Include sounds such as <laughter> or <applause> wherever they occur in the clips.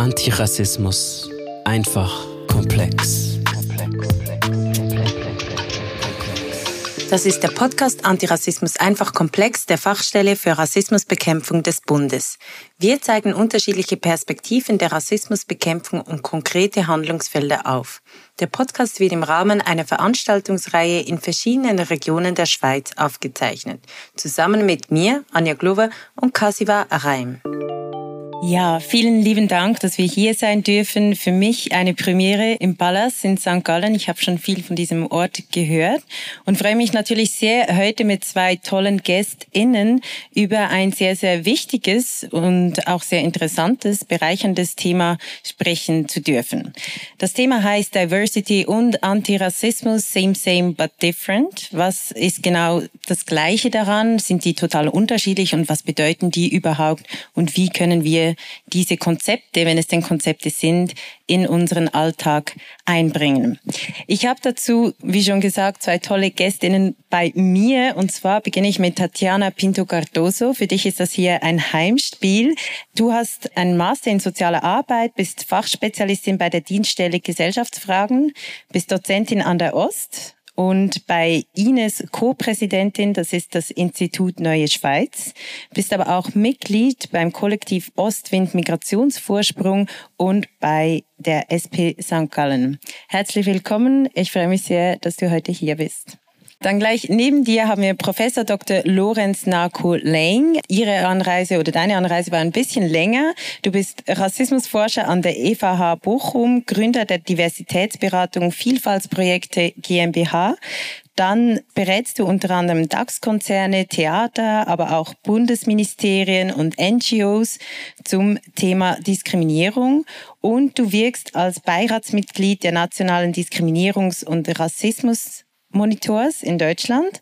Antirassismus. Einfach komplex. Das ist der Podcast Antirassismus einfach komplex der Fachstelle für Rassismusbekämpfung des Bundes. Wir zeigen unterschiedliche Perspektiven der Rassismusbekämpfung und konkrete Handlungsfelder auf. Der Podcast wird im Rahmen einer Veranstaltungsreihe in verschiedenen Regionen der Schweiz aufgezeichnet, zusammen mit mir, Anja Glover und Kasiva Araim. Ja, vielen lieben Dank, dass wir hier sein dürfen. Für mich eine Premiere im Palace in St. Gallen. Ich habe schon viel von diesem Ort gehört und freue mich natürlich sehr, heute mit zwei tollen GästInnen über ein sehr, sehr wichtiges und auch sehr interessantes, bereicherndes Thema sprechen zu dürfen. Das Thema heißt Diversity und Antirassismus, same, same, but different. Was ist genau das Gleiche daran? Sind die total unterschiedlich und was bedeuten die überhaupt und wie können wir diese Konzepte, wenn es denn Konzepte sind, in unseren Alltag einbringen. Ich habe dazu, wie schon gesagt, zwei tolle Gästinnen bei mir. Und zwar beginne ich mit Tatjana Pinto Cardoso. Für dich ist das hier ein Heimspiel. Du hast einen Master in sozialer Arbeit, bist Fachspezialistin bei der Dienststelle Gesellschaftsfragen, bist Dozentin an der Ost und bei Ines Co-Präsidentin, das ist das Institut Neue Schweiz, bist aber auch Mitglied beim Kollektiv Ostwind Migrationsvorsprung und bei der SP St. Gallen. Herzlich willkommen. Ich freue mich sehr, dass du heute hier bist. Dann gleich neben dir haben wir Professor Dr. Lorenz Narko Lang. Ihre Anreise oder deine Anreise war ein bisschen länger. Du bist Rassismusforscher an der EVH Bochum, Gründer der Diversitätsberatung Vielfaltsprojekte GmbH. Dann berätst du unter anderem DAX-Konzerne, Theater, aber auch Bundesministerien und NGOs zum Thema Diskriminierung. Und du wirkst als Beiratsmitglied der Nationalen Diskriminierungs- und Rassismus Monitors in Deutschland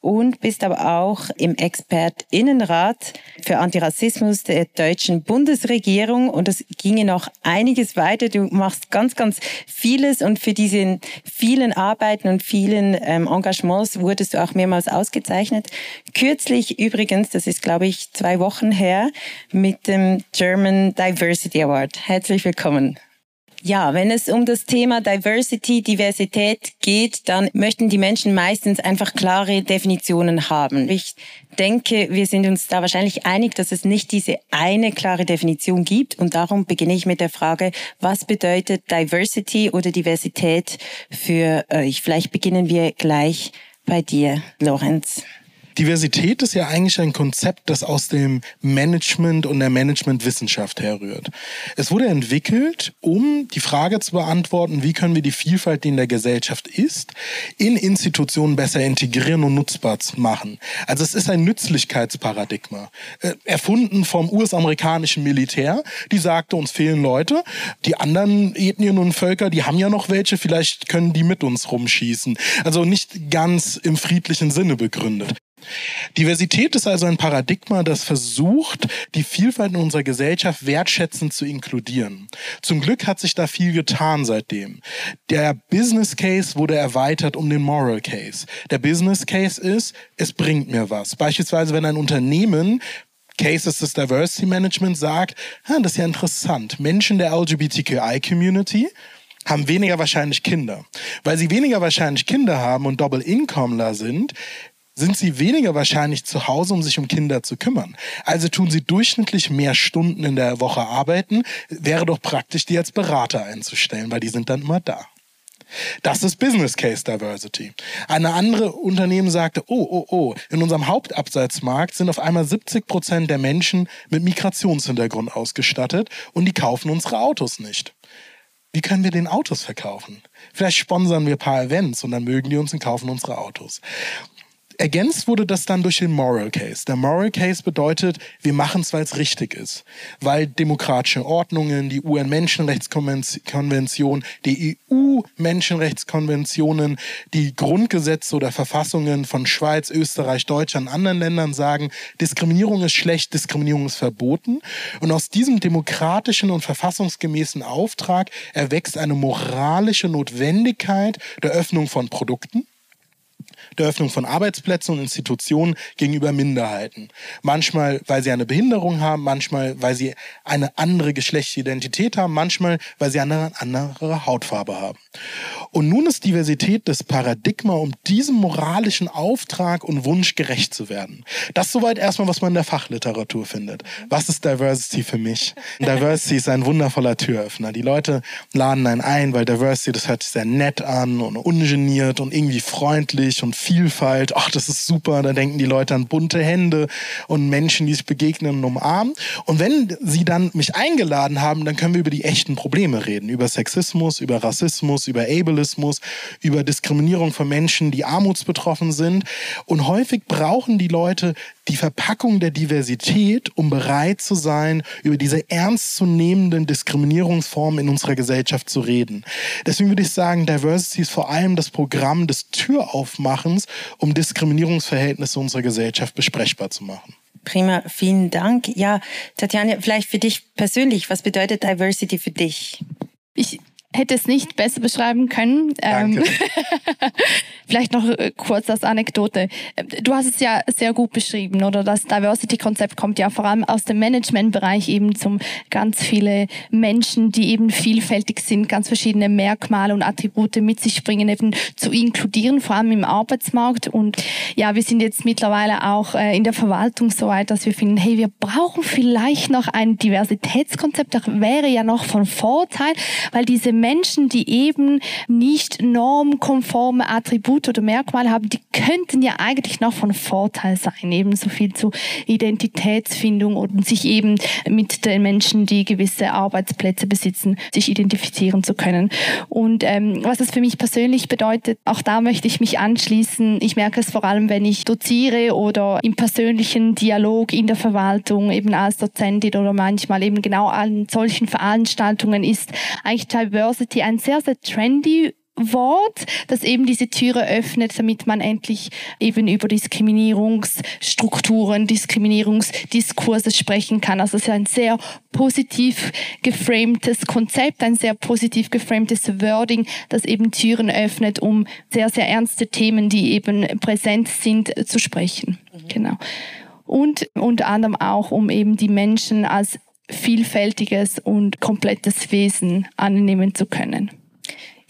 und bist aber auch im Expertinnenrat für Antirassismus der deutschen Bundesregierung und es ginge noch einiges weiter. Du machst ganz, ganz vieles und für diese vielen Arbeiten und vielen ähm, Engagements wurdest du auch mehrmals ausgezeichnet. Kürzlich übrigens, das ist glaube ich zwei Wochen her, mit dem German Diversity Award. Herzlich willkommen. Ja, wenn es um das Thema Diversity, Diversität geht, dann möchten die Menschen meistens einfach klare Definitionen haben. Ich denke, wir sind uns da wahrscheinlich einig, dass es nicht diese eine klare Definition gibt. Und darum beginne ich mit der Frage, was bedeutet Diversity oder Diversität für euch? Vielleicht beginnen wir gleich bei dir, Lorenz. Diversität ist ja eigentlich ein Konzept, das aus dem Management und der Managementwissenschaft herrührt. Es wurde entwickelt, um die Frage zu beantworten, wie können wir die Vielfalt, die in der Gesellschaft ist, in Institutionen besser integrieren und nutzbar machen. Also es ist ein Nützlichkeitsparadigma, äh, erfunden vom US-amerikanischen Militär, die sagte, uns fehlen Leute, die anderen Ethnien und Völker, die haben ja noch welche, vielleicht können die mit uns rumschießen. Also nicht ganz im friedlichen Sinne begründet. Diversität ist also ein Paradigma, das versucht, die Vielfalt in unserer Gesellschaft wertschätzend zu inkludieren. Zum Glück hat sich da viel getan seitdem. Der Business Case wurde erweitert um den Moral Case. Der Business Case ist, es bringt mir was. Beispielsweise, wenn ein Unternehmen Cases des Diversity Management sagt, das ist ja interessant, Menschen der LGBTQI-Community haben weniger wahrscheinlich Kinder. Weil sie weniger wahrscheinlich Kinder haben und Double-Incomeler sind, sind sie weniger wahrscheinlich zu Hause, um sich um Kinder zu kümmern. Also tun sie durchschnittlich mehr Stunden in der Woche arbeiten. Wäre doch praktisch, die als Berater einzustellen, weil die sind dann immer da. Das ist Business Case Diversity. Eine andere Unternehmen sagte, oh, oh, oh, in unserem Hauptabsatzmarkt sind auf einmal 70 Prozent der Menschen mit Migrationshintergrund ausgestattet und die kaufen unsere Autos nicht. Wie können wir den Autos verkaufen? Vielleicht sponsern wir ein paar Events und dann mögen die uns und kaufen unsere Autos. Ergänzt wurde das dann durch den Moral Case. Der Moral Case bedeutet, wir machen es, weil es richtig ist. Weil demokratische Ordnungen, die UN-Menschenrechtskonvention, die EU-Menschenrechtskonventionen, die Grundgesetze oder Verfassungen von Schweiz, Österreich, Deutschland, anderen Ländern sagen, Diskriminierung ist schlecht, Diskriminierung ist verboten. Und aus diesem demokratischen und verfassungsgemäßen Auftrag erwächst eine moralische Notwendigkeit der Öffnung von Produkten der Öffnung von Arbeitsplätzen und Institutionen gegenüber Minderheiten. Manchmal, weil sie eine Behinderung haben, manchmal, weil sie eine andere Geschlechtsidentität haben, manchmal, weil sie eine andere Hautfarbe haben. Und nun ist Diversität das Paradigma, um diesem moralischen Auftrag und Wunsch gerecht zu werden. Das ist soweit erstmal, was man in der Fachliteratur findet. Was ist Diversity für mich? <laughs> Diversity ist ein wundervoller Türöffner. Die Leute laden einen ein, weil Diversity, das hört sich sehr nett an und ungeniert und irgendwie freundlich und Vielfalt. Ach, das ist super. Da denken die Leute an bunte Hände und Menschen, die sich begegnen und umarmen. Und wenn sie dann mich eingeladen haben, dann können wir über die echten Probleme reden. Über Sexismus, über Rassismus, über Ableismus, über Diskriminierung von Menschen, die armutsbetroffen sind. Und häufig brauchen die Leute die Verpackung der Diversität, um bereit zu sein, über diese ernstzunehmenden Diskriminierungsformen in unserer Gesellschaft zu reden. Deswegen würde ich sagen, Diversity ist vor allem das Programm des Türaufmachens, um Diskriminierungsverhältnisse unserer Gesellschaft besprechbar zu machen. Prima, vielen Dank. Ja, Tatjana, vielleicht für dich persönlich, was bedeutet Diversity für dich? Ich hätte es nicht besser beschreiben können. Danke. Ähm, <laughs> vielleicht noch äh, kurz als Anekdote. Du hast es ja sehr gut beschrieben, oder? Das Diversity-Konzept kommt ja vor allem aus dem Managementbereich eben zum ganz viele Menschen, die eben vielfältig sind, ganz verschiedene Merkmale und Attribute mit sich bringen, eben zu inkludieren, vor allem im Arbeitsmarkt. Und ja, wir sind jetzt mittlerweile auch äh, in der Verwaltung so weit, dass wir finden, hey, wir brauchen vielleicht noch ein Diversitätskonzept. Das wäre ja noch von Vorteil, weil diese Menschen, die eben nicht normkonforme Attribute oder Merkmale haben, die könnten ja eigentlich noch von Vorteil sein, eben so viel zu Identitätsfindung und sich eben mit den Menschen, die gewisse Arbeitsplätze besitzen, sich identifizieren zu können. Und ähm, was es für mich persönlich bedeutet, auch da möchte ich mich anschließen. Ich merke es vor allem, wenn ich doziere oder im persönlichen Dialog in der Verwaltung, eben als Dozentin oder manchmal eben genau an solchen Veranstaltungen ist eigentlich Diversity ein sehr, sehr trendy Wort, das eben diese Türe öffnet, damit man endlich eben über Diskriminierungsstrukturen, Diskriminierungsdiskurse sprechen kann. Also es ist ein sehr positiv geframtes Konzept, ein sehr positiv geframtes Wording, das eben Türen öffnet, um sehr, sehr ernste Themen, die eben präsent sind, zu sprechen. Mhm. Genau. Und unter anderem auch, um eben die Menschen als vielfältiges und komplettes Wesen annehmen zu können.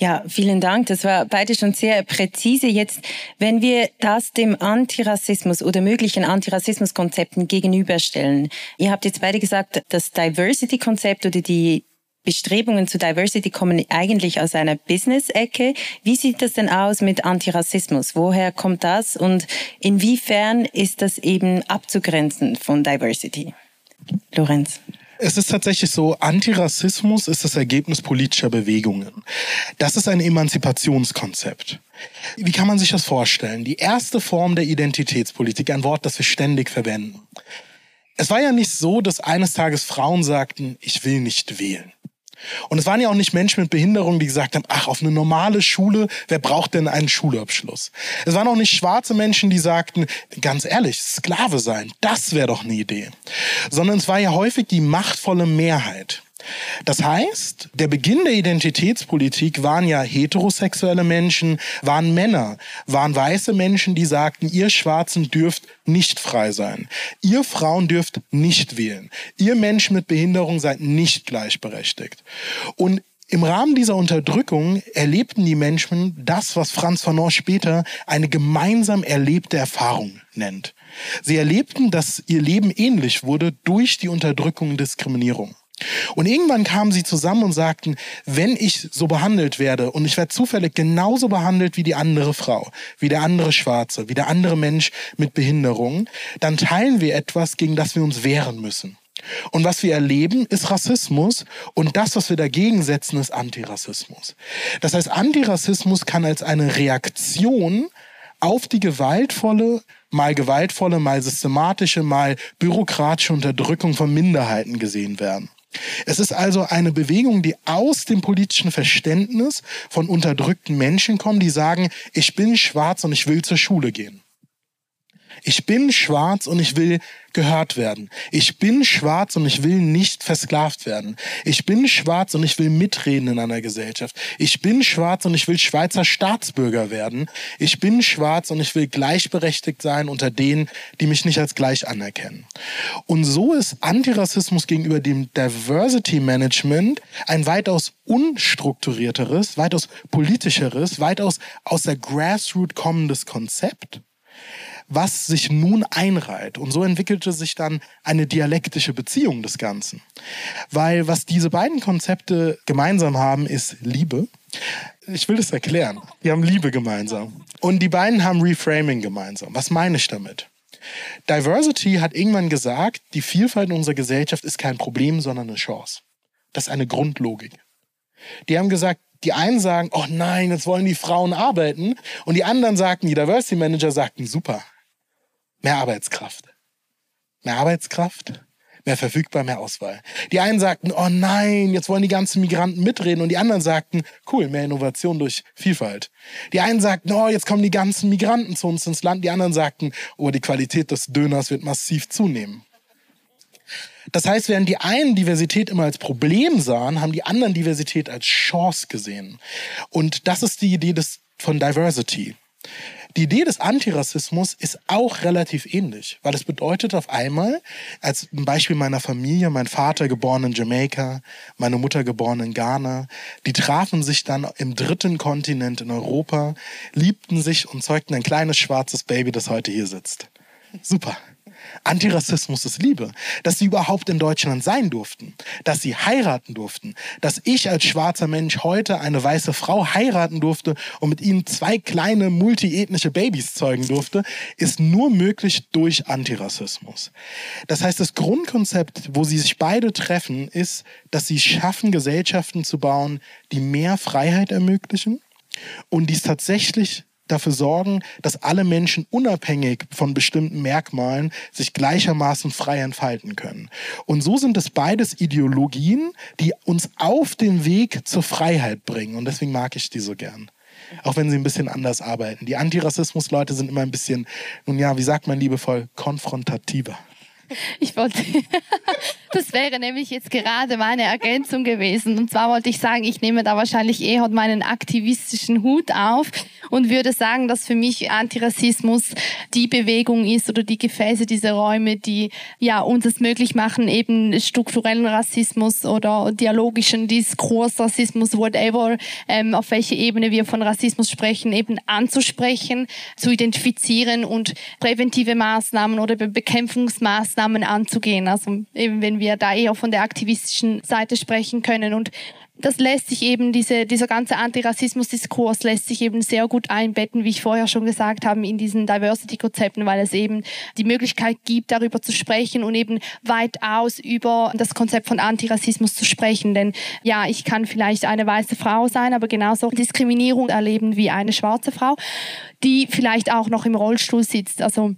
Ja, vielen Dank. Das war beide schon sehr präzise. Jetzt, wenn wir das dem Antirassismus oder möglichen Antirassismuskonzepten gegenüberstellen. Ihr habt jetzt beide gesagt, das Diversity-Konzept oder die Bestrebungen zu Diversity kommen eigentlich aus einer Business-Ecke. Wie sieht das denn aus mit Antirassismus? Woher kommt das und inwiefern ist das eben abzugrenzen von Diversity? Lorenz. Es ist tatsächlich so, Antirassismus ist das Ergebnis politischer Bewegungen. Das ist ein Emanzipationskonzept. Wie kann man sich das vorstellen? Die erste Form der Identitätspolitik, ein Wort, das wir ständig verwenden. Es war ja nicht so, dass eines Tages Frauen sagten, ich will nicht wählen. Und es waren ja auch nicht Menschen mit Behinderung, die gesagt haben, ach, auf eine normale Schule, wer braucht denn einen Schulabschluss? Es waren auch nicht schwarze Menschen, die sagten, ganz ehrlich, Sklave sein, das wäre doch eine Idee. Sondern es war ja häufig die machtvolle Mehrheit. Das heißt, der Beginn der Identitätspolitik waren ja heterosexuelle Menschen, waren Männer, waren weiße Menschen, die sagten, ihr Schwarzen dürft nicht frei sein. Ihr Frauen dürft nicht wählen. Ihr Menschen mit Behinderung seid nicht gleichberechtigt. Und im Rahmen dieser Unterdrückung erlebten die Menschen das, was Franz Fanon später eine gemeinsam erlebte Erfahrung nennt. Sie erlebten, dass ihr Leben ähnlich wurde durch die Unterdrückung und Diskriminierung. Und irgendwann kamen sie zusammen und sagten, wenn ich so behandelt werde und ich werde zufällig genauso behandelt wie die andere Frau, wie der andere Schwarze, wie der andere Mensch mit Behinderung, dann teilen wir etwas, gegen das wir uns wehren müssen. Und was wir erleben, ist Rassismus und das, was wir dagegen setzen, ist Antirassismus. Das heißt, Antirassismus kann als eine Reaktion auf die gewaltvolle, mal gewaltvolle, mal systematische, mal bürokratische Unterdrückung von Minderheiten gesehen werden. Es ist also eine Bewegung, die aus dem politischen Verständnis von unterdrückten Menschen kommt, die sagen, ich bin schwarz und ich will zur Schule gehen. Ich bin schwarz und ich will gehört werden. Ich bin schwarz und ich will nicht versklavt werden. Ich bin schwarz und ich will mitreden in einer Gesellschaft. Ich bin schwarz und ich will Schweizer Staatsbürger werden. Ich bin schwarz und ich will gleichberechtigt sein unter denen, die mich nicht als gleich anerkennen. Und so ist Antirassismus gegenüber dem Diversity Management ein weitaus unstrukturierteres, weitaus politischeres, weitaus aus der Grassroot kommendes Konzept was sich nun einreiht. Und so entwickelte sich dann eine dialektische Beziehung des Ganzen. Weil was diese beiden Konzepte gemeinsam haben, ist Liebe. Ich will das erklären. Die haben Liebe gemeinsam. Und die beiden haben Reframing gemeinsam. Was meine ich damit? Diversity hat irgendwann gesagt, die Vielfalt in unserer Gesellschaft ist kein Problem, sondern eine Chance. Das ist eine Grundlogik. Die haben gesagt, die einen sagen, oh nein, jetzt wollen die Frauen arbeiten. Und die anderen sagten, die Diversity Manager sagten, super, Mehr Arbeitskraft. Mehr Arbeitskraft, mehr verfügbar, mehr Auswahl. Die einen sagten, oh nein, jetzt wollen die ganzen Migranten mitreden. Und die anderen sagten, cool, mehr Innovation durch Vielfalt. Die einen sagten, oh, jetzt kommen die ganzen Migranten zu uns ins Land. Die anderen sagten, oh, die Qualität des Döners wird massiv zunehmen. Das heißt, während die einen Diversität immer als Problem sahen, haben die anderen Diversität als Chance gesehen. Und das ist die Idee des, von Diversity. Die Idee des Antirassismus ist auch relativ ähnlich, weil es bedeutet auf einmal, als ein Beispiel meiner Familie, mein Vater geboren in Jamaika, meine Mutter geboren in Ghana, die trafen sich dann im dritten Kontinent in Europa, liebten sich und zeugten ein kleines schwarzes Baby, das heute hier sitzt. Super. Antirassismus ist Liebe. Dass sie überhaupt in Deutschland sein durften. Dass sie heiraten durften. Dass ich als schwarzer Mensch heute eine weiße Frau heiraten durfte und mit ihnen zwei kleine multiethnische Babys zeugen durfte, ist nur möglich durch Antirassismus. Das heißt, das Grundkonzept, wo sie sich beide treffen, ist, dass sie schaffen, Gesellschaften zu bauen, die mehr Freiheit ermöglichen und die es tatsächlich dafür sorgen, dass alle Menschen unabhängig von bestimmten Merkmalen sich gleichermaßen frei entfalten können. Und so sind es beides Ideologien, die uns auf den Weg zur Freiheit bringen. Und deswegen mag ich die so gern. Auch wenn sie ein bisschen anders arbeiten. Die Antirassismus-Leute sind immer ein bisschen, nun ja, wie sagt man liebevoll, konfrontativer. Ich wollte, <laughs> das wäre nämlich jetzt gerade meine Ergänzung gewesen. Und zwar wollte ich sagen, ich nehme da wahrscheinlich eher meinen aktivistischen Hut auf und würde sagen, dass für mich Antirassismus die Bewegung ist oder die Gefäße, diese Räume, die ja uns es möglich machen, eben strukturellen Rassismus oder dialogischen Diskurs, Rassismus, whatever, ähm, auf welche Ebene wir von Rassismus sprechen, eben anzusprechen, zu identifizieren und präventive Maßnahmen oder Bekämpfungsmaßnahmen Maßnahmen anzugehen. Also eben, wenn wir da eher von der aktivistischen Seite sprechen können und das lässt sich eben, diese, dieser ganze Antirassismus-Diskurs lässt sich eben sehr gut einbetten, wie ich vorher schon gesagt habe, in diesen Diversity-Konzepten, weil es eben die Möglichkeit gibt, darüber zu sprechen und eben weitaus über das Konzept von Antirassismus zu sprechen. Denn ja, ich kann vielleicht eine weiße Frau sein, aber genauso Diskriminierung erleben wie eine schwarze Frau, die vielleicht auch noch im Rollstuhl sitzt. Also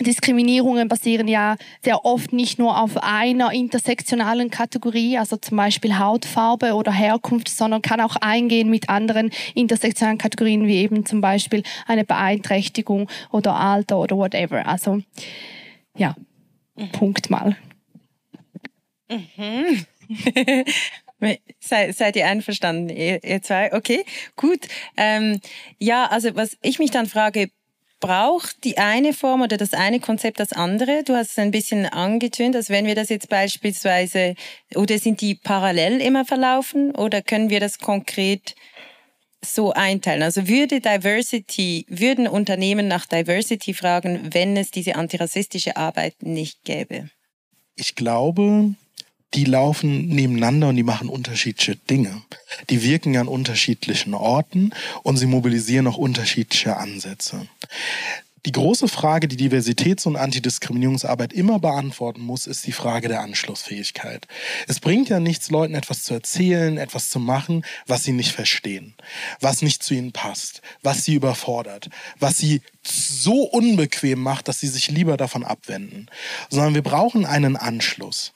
Diskriminierungen basieren ja sehr oft nicht nur auf einer intersektionalen Kategorie, also zum Beispiel Hautfarbe oder Herkunft, sondern kann auch eingehen mit anderen intersektionalen Kategorien, wie eben zum Beispiel eine Beeinträchtigung oder Alter oder whatever. Also ja, mhm. Punkt mal. Mhm. <laughs> Sei, seid ihr einverstanden, ihr, ihr zwei? Okay, gut. Ähm, ja, also was ich mich dann frage, braucht die eine Form oder das eine Konzept das andere? Du hast es ein bisschen angetönt, als wenn wir das jetzt beispielsweise, oder sind die parallel immer verlaufen oder können wir das konkret so einteilen? Also würde Diversity, würden Unternehmen nach Diversity fragen, wenn es diese antirassistische Arbeit nicht gäbe? Ich glaube, die laufen nebeneinander und die machen unterschiedliche Dinge. Die wirken an unterschiedlichen Orten und sie mobilisieren auch unterschiedliche Ansätze. Die große Frage, die Diversitäts- und Antidiskriminierungsarbeit immer beantworten muss, ist die Frage der Anschlussfähigkeit. Es bringt ja nichts, Leuten etwas zu erzählen, etwas zu machen, was sie nicht verstehen, was nicht zu ihnen passt, was sie überfordert, was sie so unbequem macht, dass sie sich lieber davon abwenden, sondern wir brauchen einen Anschluss.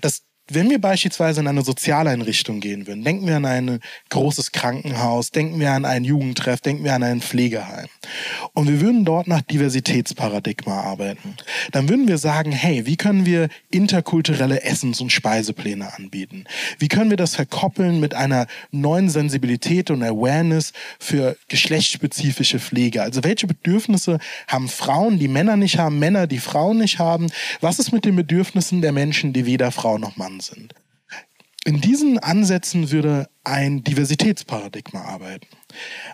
Das wenn wir beispielsweise in eine Sozialeinrichtung gehen würden, denken wir an ein großes Krankenhaus, denken wir an einen Jugendtreff, denken wir an ein Pflegeheim. Und wir würden dort nach Diversitätsparadigma arbeiten. Dann würden wir sagen, hey, wie können wir interkulturelle Essens- und Speisepläne anbieten? Wie können wir das verkoppeln mit einer neuen Sensibilität und Awareness für geschlechtsspezifische Pflege? Also welche Bedürfnisse haben Frauen, die Männer nicht haben, Männer, die Frauen nicht haben? Was ist mit den Bedürfnissen der Menschen, die weder Frau noch Mann sind. In diesen Ansätzen würde ein Diversitätsparadigma arbeiten.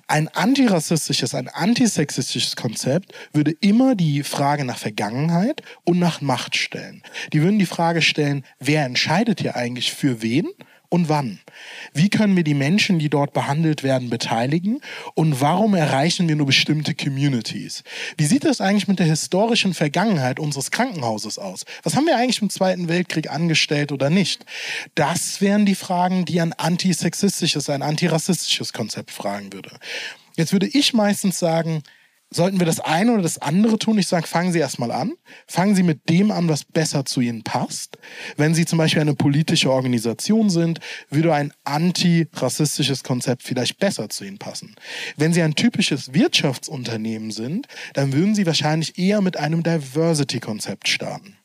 Ein antirassistisches, ein antisexistisches Konzept würde immer die Frage nach Vergangenheit und nach Macht stellen. Die würden die Frage stellen, wer entscheidet hier eigentlich für wen und wann? Wie können wir die Menschen, die dort behandelt werden, beteiligen? Und warum erreichen wir nur bestimmte Communities? Wie sieht das eigentlich mit der historischen Vergangenheit unseres Krankenhauses aus? Was haben wir eigentlich im Zweiten Weltkrieg angestellt oder nicht? Das wären die Fragen, die ein antisexistisches, ein antirassistisches Konzept fragen würde. Jetzt würde ich meistens sagen, sollten wir das eine oder das andere tun? Ich sage, fangen Sie erstmal an. Fangen Sie mit dem an, was besser zu Ihnen passt. Wenn Sie zum Beispiel eine politische Organisation sind, würde ein antirassistisches Konzept vielleicht besser zu Ihnen passen. Wenn Sie ein typisches Wirtschaftsunternehmen sind, dann würden Sie wahrscheinlich eher mit einem Diversity-Konzept starten.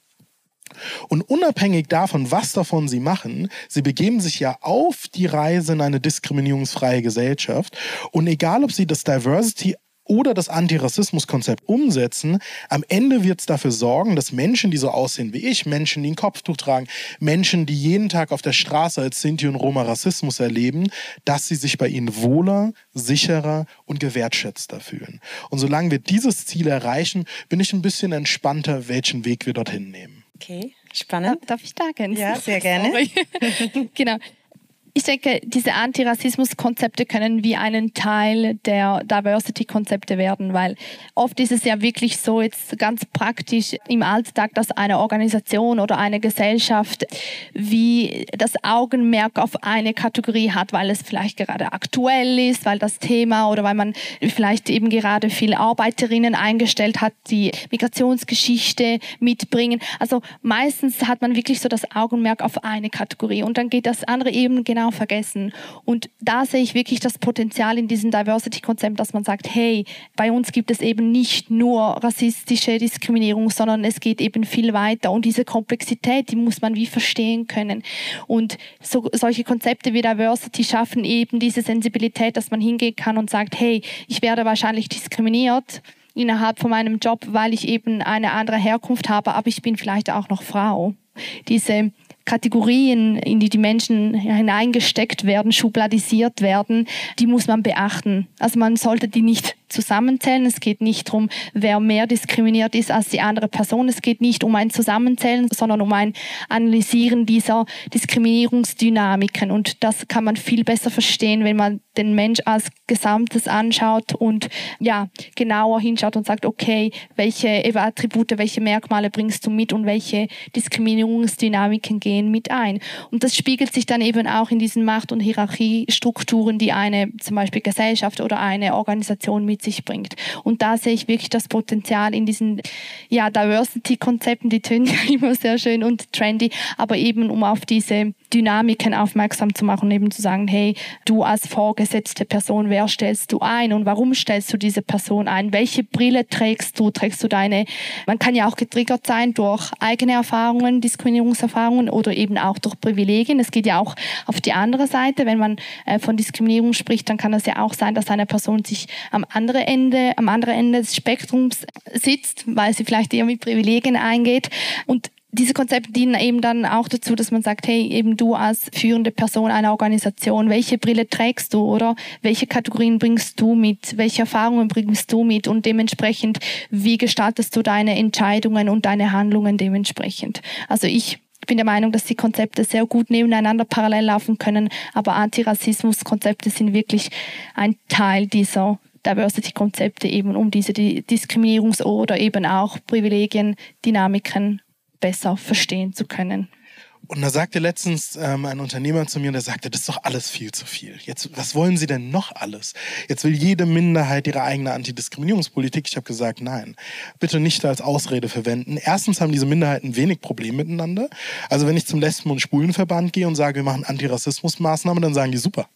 Und unabhängig davon, was davon sie machen, sie begeben sich ja auf die Reise in eine diskriminierungsfreie Gesellschaft. Und egal, ob sie das Diversity oder das Antirassismuskonzept umsetzen, am Ende wird es dafür sorgen, dass Menschen, die so aussehen wie ich, Menschen, die ein Kopftuch tragen, Menschen, die jeden Tag auf der Straße als Sinti und Roma Rassismus erleben, dass sie sich bei ihnen wohler, sicherer und gewertschätzter fühlen. Und solange wir dieses Ziel erreichen, bin ich ein bisschen entspannter, welchen Weg wir dorthin nehmen. Okay, spannend. Darf ich da ergänzen? Ja, sehr gerne. <laughs> genau. Ich denke, diese Antirassismus-Konzepte können wie einen Teil der Diversity-Konzepte werden, weil oft ist es ja wirklich so jetzt ganz praktisch im Alltag, dass eine Organisation oder eine Gesellschaft wie das Augenmerk auf eine Kategorie hat, weil es vielleicht gerade aktuell ist, weil das Thema oder weil man vielleicht eben gerade viele Arbeiterinnen eingestellt hat, die Migrationsgeschichte mitbringen. Also meistens hat man wirklich so das Augenmerk auf eine Kategorie und dann geht das andere eben genau genau vergessen. Und da sehe ich wirklich das Potenzial in diesem Diversity-Konzept, dass man sagt, hey, bei uns gibt es eben nicht nur rassistische Diskriminierung, sondern es geht eben viel weiter. Und diese Komplexität, die muss man wie verstehen können. Und so, solche Konzepte wie Diversity schaffen eben diese Sensibilität, dass man hingehen kann und sagt, hey, ich werde wahrscheinlich diskriminiert innerhalb von meinem Job, weil ich eben eine andere Herkunft habe, aber ich bin vielleicht auch noch Frau. Diese Kategorien, in die die Menschen hineingesteckt werden, schubladisiert werden, die muss man beachten. Also man sollte die nicht zusammenzählen. Es geht nicht darum, wer mehr diskriminiert ist als die andere Person. Es geht nicht um ein Zusammenzählen, sondern um ein Analysieren dieser Diskriminierungsdynamiken. Und das kann man viel besser verstehen, wenn man den Mensch als Gesamtes anschaut und ja, genauer hinschaut und sagt, okay, welche Attribute, welche Merkmale bringst du mit und welche Diskriminierungsdynamiken gehen mit ein. Und das spiegelt sich dann eben auch in diesen Macht- und Hierarchiestrukturen, die eine zum Beispiel Gesellschaft oder eine Organisation mit mit sich bringt. Und da sehe ich wirklich das Potenzial in diesen ja, Diversity-Konzepten, die tönen <laughs> ja immer sehr schön und trendy, aber eben um auf diese Dynamiken aufmerksam zu machen, eben zu sagen, hey, du als vorgesetzte Person, wer stellst du ein und warum stellst du diese Person ein? Welche Brille trägst du? Trägst du deine, man kann ja auch getriggert sein durch eigene Erfahrungen, Diskriminierungserfahrungen oder eben auch durch Privilegien. Es geht ja auch auf die andere Seite. Wenn man äh, von Diskriminierung spricht, dann kann es ja auch sein, dass eine Person sich am anderen Ende, am anderen Ende des Spektrums sitzt, weil sie vielleicht eher mit Privilegien eingeht. Und diese Konzepte dienen eben dann auch dazu, dass man sagt, hey, eben du als führende Person einer Organisation, welche Brille trägst du oder? Welche Kategorien bringst du mit, welche Erfahrungen bringst du mit? Und dementsprechend, wie gestaltest du deine Entscheidungen und deine Handlungen dementsprechend. Also ich bin der Meinung, dass die Konzepte sehr gut nebeneinander parallel laufen können, aber Antirassismus-Konzepte sind wirklich ein Teil dieser Diversity-Konzepte eben, um diese Diskriminierungs- oder eben auch Privilegien, Dynamiken besser verstehen zu können. Und da sagte letztens ähm, ein Unternehmer zu mir, der sagte, das ist doch alles viel zu viel. Jetzt, was wollen Sie denn noch alles? Jetzt will jede Minderheit ihre eigene Antidiskriminierungspolitik. Ich habe gesagt, nein, bitte nicht als Ausrede verwenden. Erstens haben diese Minderheiten wenig Probleme miteinander. Also wenn ich zum Lesben- und Schwulenverband gehe und sage, wir machen Antirassismusmaßnahmen, dann sagen die super.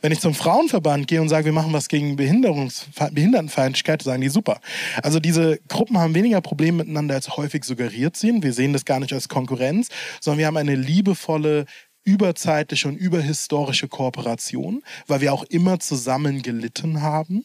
Wenn ich zum Frauenverband gehe und sage, wir machen was gegen Behindertenfeindlichkeit, sagen die super. Also diese Gruppen haben weniger Probleme miteinander, als häufig suggeriert sind. Wir sehen das gar nicht als Konkurrenz, sondern wir haben eine liebevolle überzeitliche und überhistorische Kooperation, weil wir auch immer zusammen gelitten haben.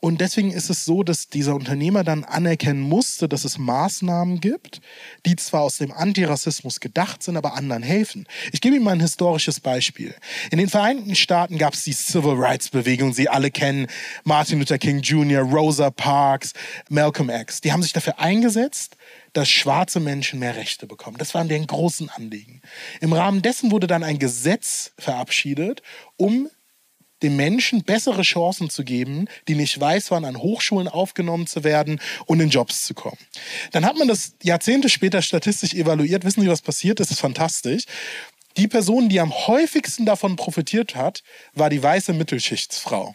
Und deswegen ist es so, dass dieser Unternehmer dann anerkennen musste, dass es Maßnahmen gibt, die zwar aus dem Antirassismus gedacht sind, aber anderen helfen. Ich gebe Ihnen mal ein historisches Beispiel. In den Vereinigten Staaten gab es die Civil Rights Bewegung. Sie alle kennen Martin Luther King Jr., Rosa Parks, Malcolm X. Die haben sich dafür eingesetzt, dass schwarze Menschen mehr Rechte bekommen. Das waren deren großen Anliegen. Im Rahmen dessen wurde dann ein Gesetz verabschiedet, um den Menschen bessere Chancen zu geben, die nicht weiß waren, an Hochschulen aufgenommen zu werden und in Jobs zu kommen. Dann hat man das Jahrzehnte später statistisch evaluiert. Wissen Sie, was passiert? Das ist fantastisch. Die Person, die am häufigsten davon profitiert hat, war die weiße Mittelschichtsfrau.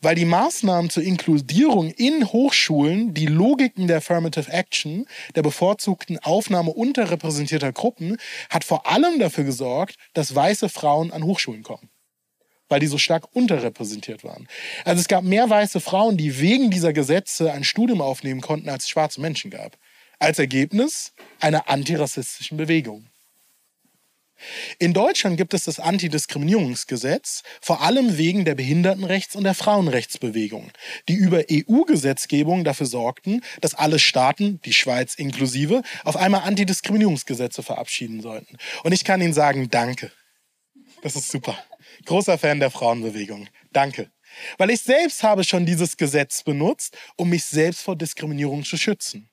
Weil die Maßnahmen zur Inkludierung in Hochschulen die Logiken der Affirmative Action, der bevorzugten Aufnahme unterrepräsentierter Gruppen, hat vor allem dafür gesorgt, dass weiße Frauen an Hochschulen kommen weil die so stark unterrepräsentiert waren. Also es gab mehr weiße Frauen, die wegen dieser Gesetze ein Studium aufnehmen konnten, als es schwarze Menschen gab. Als Ergebnis einer antirassistischen Bewegung. In Deutschland gibt es das Antidiskriminierungsgesetz, vor allem wegen der Behindertenrechts- und der Frauenrechtsbewegung, die über EU-Gesetzgebung dafür sorgten, dass alle Staaten, die Schweiz inklusive, auf einmal Antidiskriminierungsgesetze verabschieden sollten. Und ich kann Ihnen sagen, danke. Das ist super. Großer Fan der Frauenbewegung. Danke. Weil ich selbst habe schon dieses Gesetz benutzt, um mich selbst vor Diskriminierung zu schützen.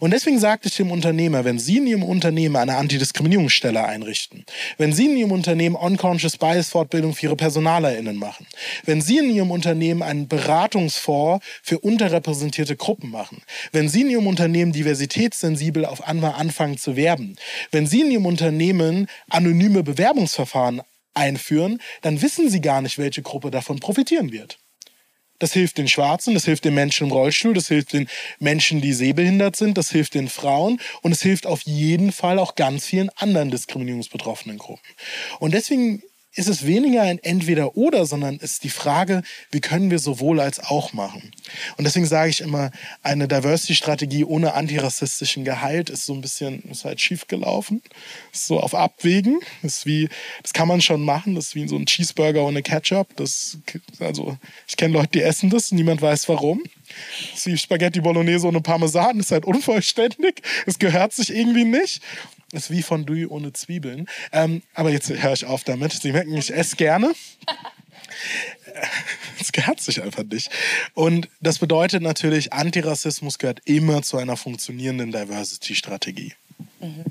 Und deswegen sagte ich dem Unternehmer, wenn Sie in Ihrem Unternehmen eine Antidiskriminierungsstelle einrichten, wenn Sie in Ihrem Unternehmen Unconscious Bias Fortbildung für Ihre PersonalerInnen machen, wenn Sie in Ihrem Unternehmen einen Beratungsfonds für unterrepräsentierte Gruppen machen, wenn Sie in Ihrem Unternehmen diversitätssensibel auf einmal anfangen zu werben, wenn Sie in Ihrem Unternehmen anonyme Bewerbungsverfahren einführen, dann wissen sie gar nicht, welche Gruppe davon profitieren wird. Das hilft den Schwarzen, das hilft den Menschen im Rollstuhl, das hilft den Menschen, die sehbehindert sind, das hilft den Frauen und es hilft auf jeden Fall auch ganz vielen anderen diskriminierungsbetroffenen Gruppen. Und deswegen ist es weniger ein Entweder-Oder, sondern ist die Frage, wie können wir sowohl als auch machen. Und deswegen sage ich immer, eine Diversity-Strategie ohne antirassistischen Gehalt ist so ein bisschen, ist halt schief gelaufen. Ist so auf Abwägen. Ist wie, das kann man schon machen. Das ist wie so ein Cheeseburger ohne Ketchup. Das, also, ich kenne Leute, die essen das, niemand weiß warum. Ist wie Spaghetti Bolognese ohne Parmesan. Ist halt unvollständig. Es gehört sich irgendwie nicht. Ist wie Fondue ohne Zwiebeln. Ähm, aber jetzt höre ich auf damit. Sie merken, ich esse gerne. <laughs> Es gehört sich einfach nicht. Und das bedeutet natürlich, Antirassismus gehört immer zu einer funktionierenden Diversity-Strategie. Mhm.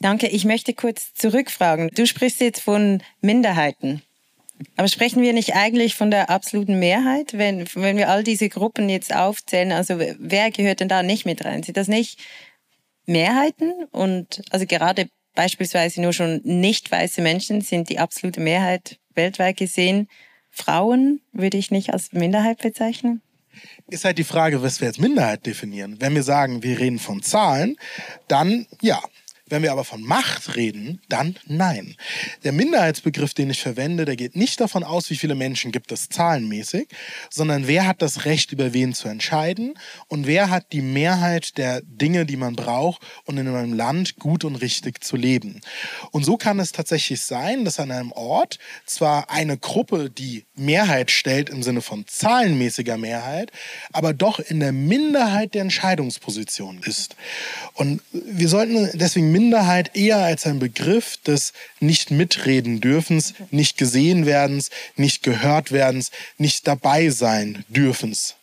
Danke. Ich möchte kurz zurückfragen. Du sprichst jetzt von Minderheiten. Aber sprechen wir nicht eigentlich von der absoluten Mehrheit, wenn, wenn wir all diese Gruppen jetzt aufzählen? Also wer gehört denn da nicht mit rein? Sind das nicht Mehrheiten und also gerade beispielsweise nur schon nicht weiße Menschen sind die absolute Mehrheit weltweit gesehen. Frauen würde ich nicht als Minderheit bezeichnen. Ist halt die Frage, was wir als Minderheit definieren. Wenn wir sagen, wir reden von Zahlen, dann ja, wenn wir aber von Macht reden, dann nein. Der Minderheitsbegriff, den ich verwende, der geht nicht davon aus, wie viele Menschen gibt es zahlenmäßig, sondern wer hat das Recht, über wen zu entscheiden und wer hat die Mehrheit der Dinge, die man braucht, um in einem Land gut und richtig zu leben. Und so kann es tatsächlich sein, dass an einem Ort zwar eine Gruppe die Mehrheit stellt im Sinne von zahlenmäßiger Mehrheit, aber doch in der Minderheit der Entscheidungsposition ist. Und wir sollten deswegen Minderheit eher als ein Begriff des nicht mitreden dürfens, nicht gesehen werdens, nicht gehört werdens, nicht dabei sein dürfens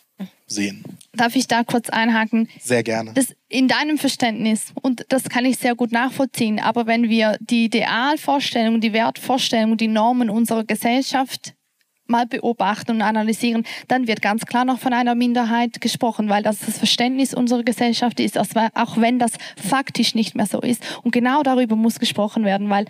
sehen. Darf ich da kurz einhaken? Sehr gerne. Das in deinem Verständnis, und das kann ich sehr gut nachvollziehen, aber wenn wir die Idealvorstellung, die Wertvorstellung, die Normen unserer Gesellschaft mal beobachten und analysieren, dann wird ganz klar noch von einer Minderheit gesprochen, weil das das Verständnis unserer Gesellschaft ist, auch wenn das faktisch nicht mehr so ist. Und genau darüber muss gesprochen werden, weil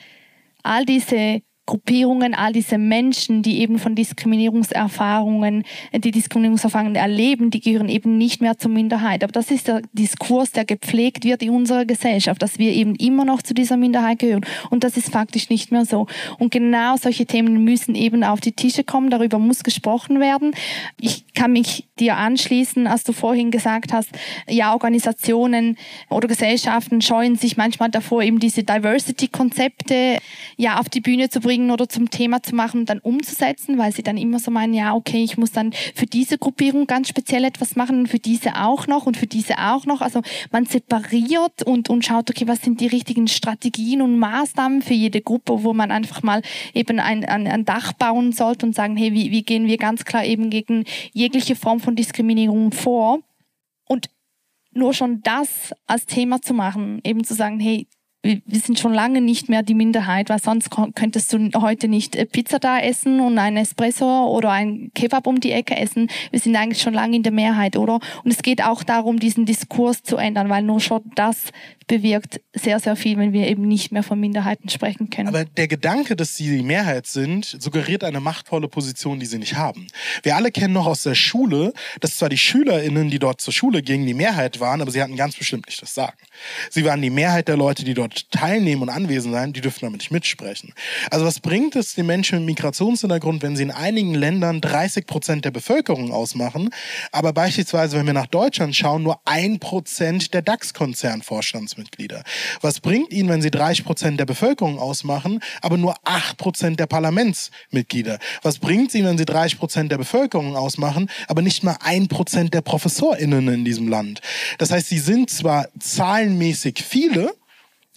all diese Gruppierungen, all diese Menschen, die eben von Diskriminierungserfahrungen, äh, die Diskriminierungserfahrungen erleben, die gehören eben nicht mehr zur Minderheit. Aber das ist der Diskurs, der gepflegt wird in unserer Gesellschaft, dass wir eben immer noch zu dieser Minderheit gehören. Und das ist faktisch nicht mehr so. Und genau solche Themen müssen eben auf die Tische kommen. Darüber muss gesprochen werden. Ich kann mich dir anschließen, als du vorhin gesagt hast, ja, Organisationen oder Gesellschaften scheuen sich manchmal davor, eben diese Diversity-Konzepte ja auf die Bühne zu bringen bringen oder zum Thema zu machen und dann umzusetzen, weil sie dann immer so meinen, ja, okay, ich muss dann für diese Gruppierung ganz speziell etwas machen und für diese auch noch und für diese auch noch. Also man separiert und, und schaut, okay, was sind die richtigen Strategien und Maßnahmen für jede Gruppe, wo man einfach mal eben ein, ein, ein Dach bauen sollte und sagen, hey, wie, wie gehen wir ganz klar eben gegen jegliche Form von Diskriminierung vor? Und nur schon das als Thema zu machen, eben zu sagen, hey, wir sind schon lange nicht mehr die Minderheit, weil sonst könntest du heute nicht äh, Pizza da essen und ein Espresso oder ein Kebab um die Ecke essen. Wir sind eigentlich schon lange in der Mehrheit, oder? Und es geht auch darum, diesen Diskurs zu ändern, weil nur schon das bewirkt sehr, sehr viel, wenn wir eben nicht mehr von Minderheiten sprechen können. Aber der Gedanke, dass sie die Mehrheit sind, suggeriert eine machtvolle Position, die sie nicht haben. Wir alle kennen noch aus der Schule, dass zwar die SchülerInnen, die dort zur Schule gingen, die Mehrheit waren, aber sie hatten ganz bestimmt nicht das Sagen. Sie waren die Mehrheit der Leute, die dort teilnehmen und anwesend sein, die dürfen damit nicht mitsprechen. Also was bringt es den Menschen mit Migrationshintergrund, wenn sie in einigen Ländern 30 Prozent der Bevölkerung ausmachen, aber beispielsweise, wenn wir nach Deutschland schauen, nur ein Prozent der DAX-Konzernvorstands Parlamentsmitglieder. Was bringt ihnen, wenn sie 30 Prozent der Bevölkerung ausmachen, aber nur 8 Prozent der Parlamentsmitglieder? Was bringt es ihnen, wenn sie 30 Prozent der Bevölkerung ausmachen, aber nicht mal 1 Prozent der ProfessorInnen in diesem Land? Das heißt, sie sind zwar zahlenmäßig viele,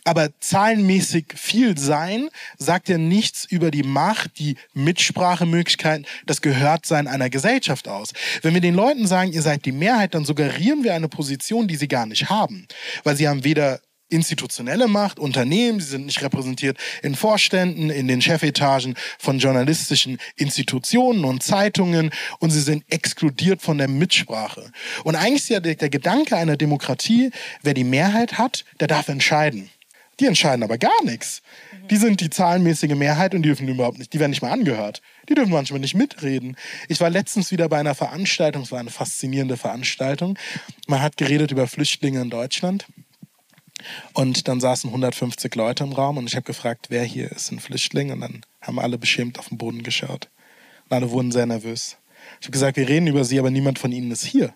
aber zahlenmäßig viel sein sagt ja nichts über die Macht, die Mitsprachemöglichkeiten, das Gehörtsein einer Gesellschaft aus. Wenn wir den Leuten sagen, ihr seid die Mehrheit, dann suggerieren wir eine Position, die sie gar nicht haben. Weil sie haben weder institutionelle Macht, Unternehmen, sie sind nicht repräsentiert in Vorständen, in den Chefetagen von journalistischen Institutionen und Zeitungen und sie sind exkludiert von der Mitsprache. Und eigentlich ist ja der, der Gedanke einer Demokratie, wer die Mehrheit hat, der darf entscheiden. Die entscheiden aber gar nichts. Die sind die zahlenmäßige Mehrheit und die dürfen überhaupt nicht, die werden nicht mal angehört. Die dürfen manchmal nicht mitreden. Ich war letztens wieder bei einer Veranstaltung, es war eine faszinierende Veranstaltung. Man hat geredet über Flüchtlinge in Deutschland. Und dann saßen 150 Leute im Raum und ich habe gefragt, wer hier ist ein Flüchtling? Und dann haben alle beschämt auf den Boden geschaut. Und alle wurden sehr nervös. Ich habe gesagt, wir reden über sie, aber niemand von ihnen ist hier.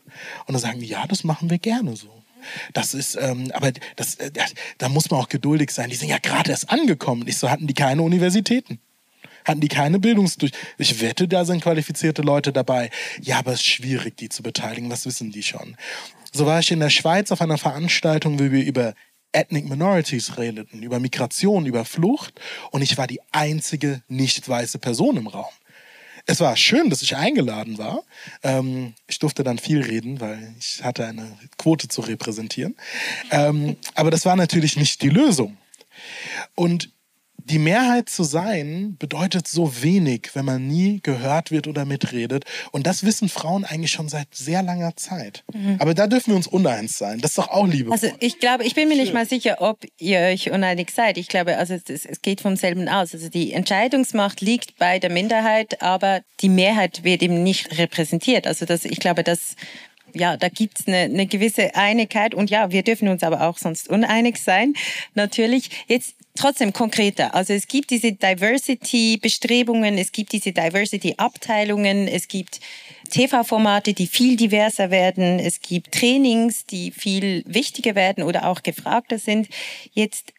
Und dann sagen die, ja, das machen wir gerne so. Das ist, ähm, aber das, äh, da muss man auch geduldig sein. Die sind ja gerade erst angekommen. Ich so, hatten die keine Universitäten? Hatten die keine Bildungsdurch? Ich wette, da sind qualifizierte Leute dabei. Ja, aber es ist schwierig, die zu beteiligen. Was wissen die schon? So war ich in der Schweiz auf einer Veranstaltung, wo wir über Ethnic Minorities redeten, über Migration, über Flucht. Und ich war die einzige nicht weiße Person im Raum. Es war schön, dass ich eingeladen war. Ähm, ich durfte dann viel reden, weil ich hatte eine Quote zu repräsentieren. Ähm, aber das war natürlich nicht die Lösung. Und die Mehrheit zu sein bedeutet so wenig, wenn man nie gehört wird oder mitredet. Und das wissen Frauen eigentlich schon seit sehr langer Zeit. Mhm. Aber da dürfen wir uns uneins sein. Das ist doch auch Liebe. Also ich glaube, ich bin mir nicht mal sicher, ob ihr euch uneinig seid. Ich glaube, also es, es geht vom selben aus. Also die Entscheidungsmacht liegt bei der Minderheit, aber die Mehrheit wird eben nicht repräsentiert. Also das, ich glaube, das ja, da gibt's eine, eine gewisse Einigkeit und ja, wir dürfen uns aber auch sonst uneinig sein, natürlich. Jetzt trotzdem konkreter. Also es gibt diese Diversity-Bestrebungen, es gibt diese Diversity-Abteilungen, es gibt TV-Formate, die viel diverser werden, es gibt Trainings, die viel wichtiger werden oder auch gefragter sind. Jetzt,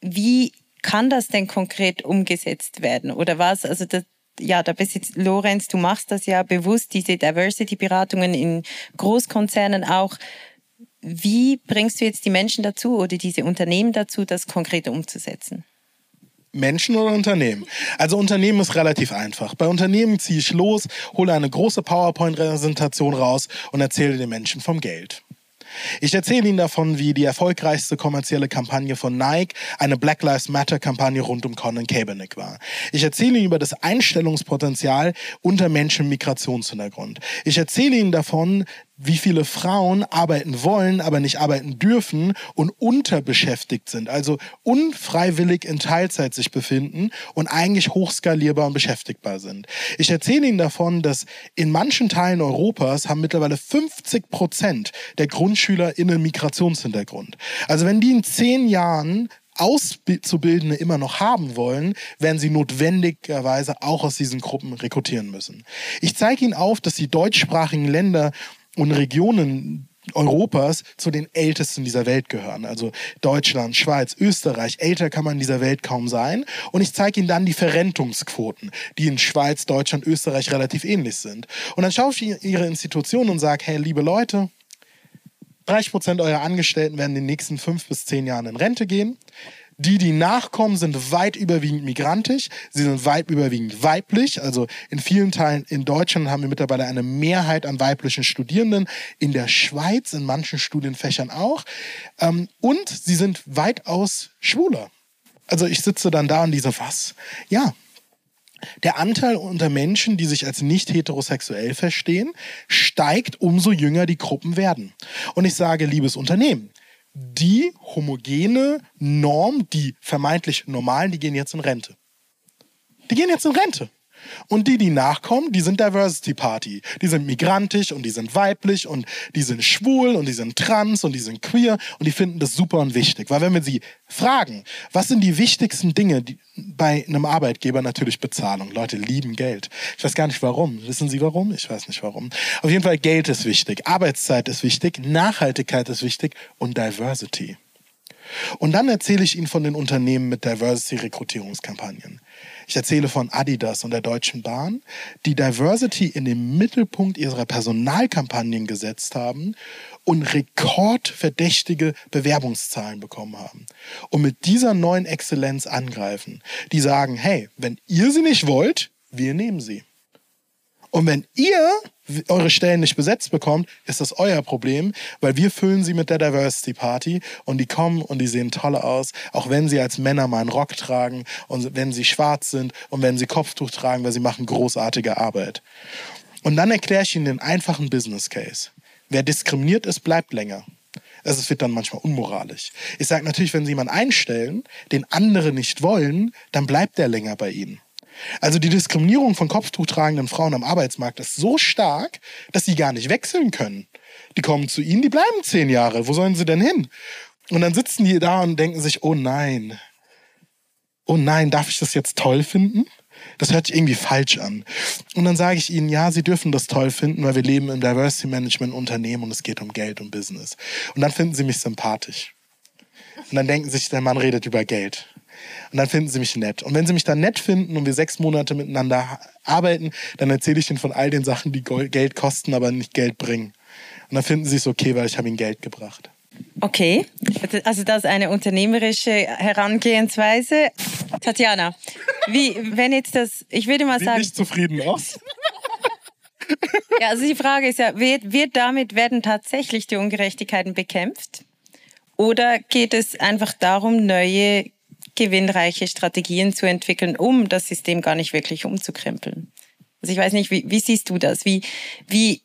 wie kann das denn konkret umgesetzt werden? Oder was? Also das, ja, da bist jetzt, Lorenz, du machst das ja bewusst, diese Diversity-Beratungen in Großkonzernen auch. Wie bringst du jetzt die Menschen dazu oder diese Unternehmen dazu, das konkret umzusetzen? Menschen oder Unternehmen? Also Unternehmen ist relativ einfach. Bei Unternehmen ziehe ich los, hole eine große PowerPoint-Präsentation raus und erzähle den Menschen vom Geld. Ich erzähle Ihnen davon, wie die erfolgreichste kommerzielle Kampagne von Nike eine Black Lives Matter Kampagne rund um Colin Kaepernick war. Ich erzähle Ihnen über das Einstellungspotenzial unter Menschen mit Migrationshintergrund. Ich erzähle Ihnen davon, wie viele Frauen arbeiten wollen, aber nicht arbeiten dürfen und unterbeschäftigt sind, also unfreiwillig in Teilzeit sich befinden und eigentlich hochskalierbar und beschäftigbar sind. Ich erzähle Ihnen davon, dass in manchen Teilen Europas haben mittlerweile 50 Prozent der GrundschülerInnen Migrationshintergrund. Also wenn die in zehn Jahren Auszubildende immer noch haben wollen, werden sie notwendigerweise auch aus diesen Gruppen rekrutieren müssen. Ich zeige Ihnen auf, dass die deutschsprachigen Länder und Regionen Europas zu den ältesten dieser Welt gehören. Also Deutschland, Schweiz, Österreich. Älter kann man in dieser Welt kaum sein. Und ich zeige Ihnen dann die Verrentungsquoten, die in Schweiz, Deutschland, Österreich relativ ähnlich sind. Und dann schaue ich Ihre Institution und sage, hey, liebe Leute, 30 Prozent eurer Angestellten werden in den nächsten fünf bis zehn Jahren in Rente gehen. Die, die nachkommen, sind weit überwiegend migrantisch. Sie sind weit überwiegend weiblich. Also in vielen Teilen in Deutschland haben wir mittlerweile eine Mehrheit an weiblichen Studierenden. In der Schweiz, in manchen Studienfächern auch. Ähm, und sie sind weitaus schwuler. Also ich sitze dann da und diese, was? Ja, der Anteil unter Menschen, die sich als nicht heterosexuell verstehen, steigt, umso jünger die Gruppen werden. Und ich sage, liebes Unternehmen, die homogene Norm, die vermeintlich normalen, die gehen jetzt in Rente. Die gehen jetzt in Rente. Und die, die nachkommen, die sind Diversity Party. Die sind migrantisch und die sind weiblich und die sind schwul und die sind trans und die sind queer und die finden das super und wichtig. Weil wenn wir sie fragen, was sind die wichtigsten Dinge die, bei einem Arbeitgeber? Natürlich Bezahlung. Leute lieben Geld. Ich weiß gar nicht warum. Wissen Sie warum? Ich weiß nicht warum. Auf jeden Fall Geld ist wichtig. Arbeitszeit ist wichtig. Nachhaltigkeit ist wichtig und Diversity. Und dann erzähle ich Ihnen von den Unternehmen mit Diversity-Rekrutierungskampagnen. Ich erzähle von Adidas und der Deutschen Bahn, die Diversity in den Mittelpunkt ihrer Personalkampagnen gesetzt haben und rekordverdächtige Bewerbungszahlen bekommen haben. Und mit dieser neuen Exzellenz angreifen. Die sagen, hey, wenn ihr sie nicht wollt, wir nehmen sie. Und wenn ihr eure Stellen nicht besetzt bekommt, ist das euer Problem, weil wir füllen sie mit der Diversity Party und die kommen und die sehen toll aus, auch wenn sie als Männer mal einen Rock tragen und wenn sie schwarz sind und wenn sie Kopftuch tragen, weil sie machen großartige Arbeit. Und dann erkläre ich ihnen den einfachen Business Case. Wer diskriminiert ist, bleibt länger. Also es wird dann manchmal unmoralisch. Ich sage natürlich, wenn Sie jemanden einstellen, den andere nicht wollen, dann bleibt der länger bei Ihnen. Also die Diskriminierung von kopftuchtragenden Frauen am Arbeitsmarkt ist so stark, dass sie gar nicht wechseln können. Die kommen zu ihnen, die bleiben zehn Jahre. Wo sollen sie denn hin? Und dann sitzen die da und denken sich, oh nein, oh nein, darf ich das jetzt toll finden? Das hört sich irgendwie falsch an. Und dann sage ich ihnen, ja, sie dürfen das toll finden, weil wir leben im Diversity Management Unternehmen und es geht um Geld und Business. Und dann finden sie mich sympathisch. Und dann denken sich, der Mann redet über Geld. Und dann finden sie mich nett. Und wenn sie mich dann nett finden und wir sechs Monate miteinander arbeiten, dann erzähle ich ihnen von all den Sachen, die Geld kosten, aber nicht Geld bringen. Und dann finden sie es okay, weil ich habe ihnen Geld gebracht. Okay, also das ist eine unternehmerische Herangehensweise. Tatjana, wie, wenn jetzt das, ich würde mal Sieht sagen... nicht zufrieden aus. <laughs> ja, also die Frage ist ja, wird, wird damit, werden tatsächlich die Ungerechtigkeiten bekämpft? Oder geht es einfach darum, neue gewinnreiche Strategien zu entwickeln, um das System gar nicht wirklich umzukrempeln. Also ich weiß nicht, wie, wie siehst du das? Wie, wie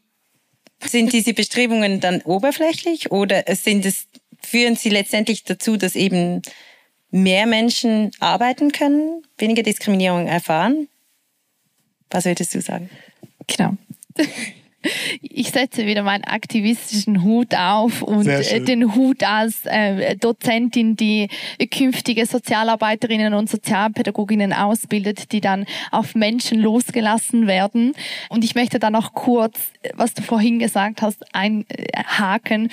sind diese Bestrebungen dann oberflächlich oder sind es, führen sie letztendlich dazu, dass eben mehr Menschen arbeiten können, weniger Diskriminierung erfahren? Was würdest du sagen? Genau. <laughs> ich setze wieder meinen aktivistischen Hut auf und äh, den Hut als äh, Dozentin, die künftige Sozialarbeiterinnen und Sozialpädagoginnen ausbildet, die dann auf Menschen losgelassen werden. Und ich möchte da noch kurz, was du vorhin gesagt hast, einhaken.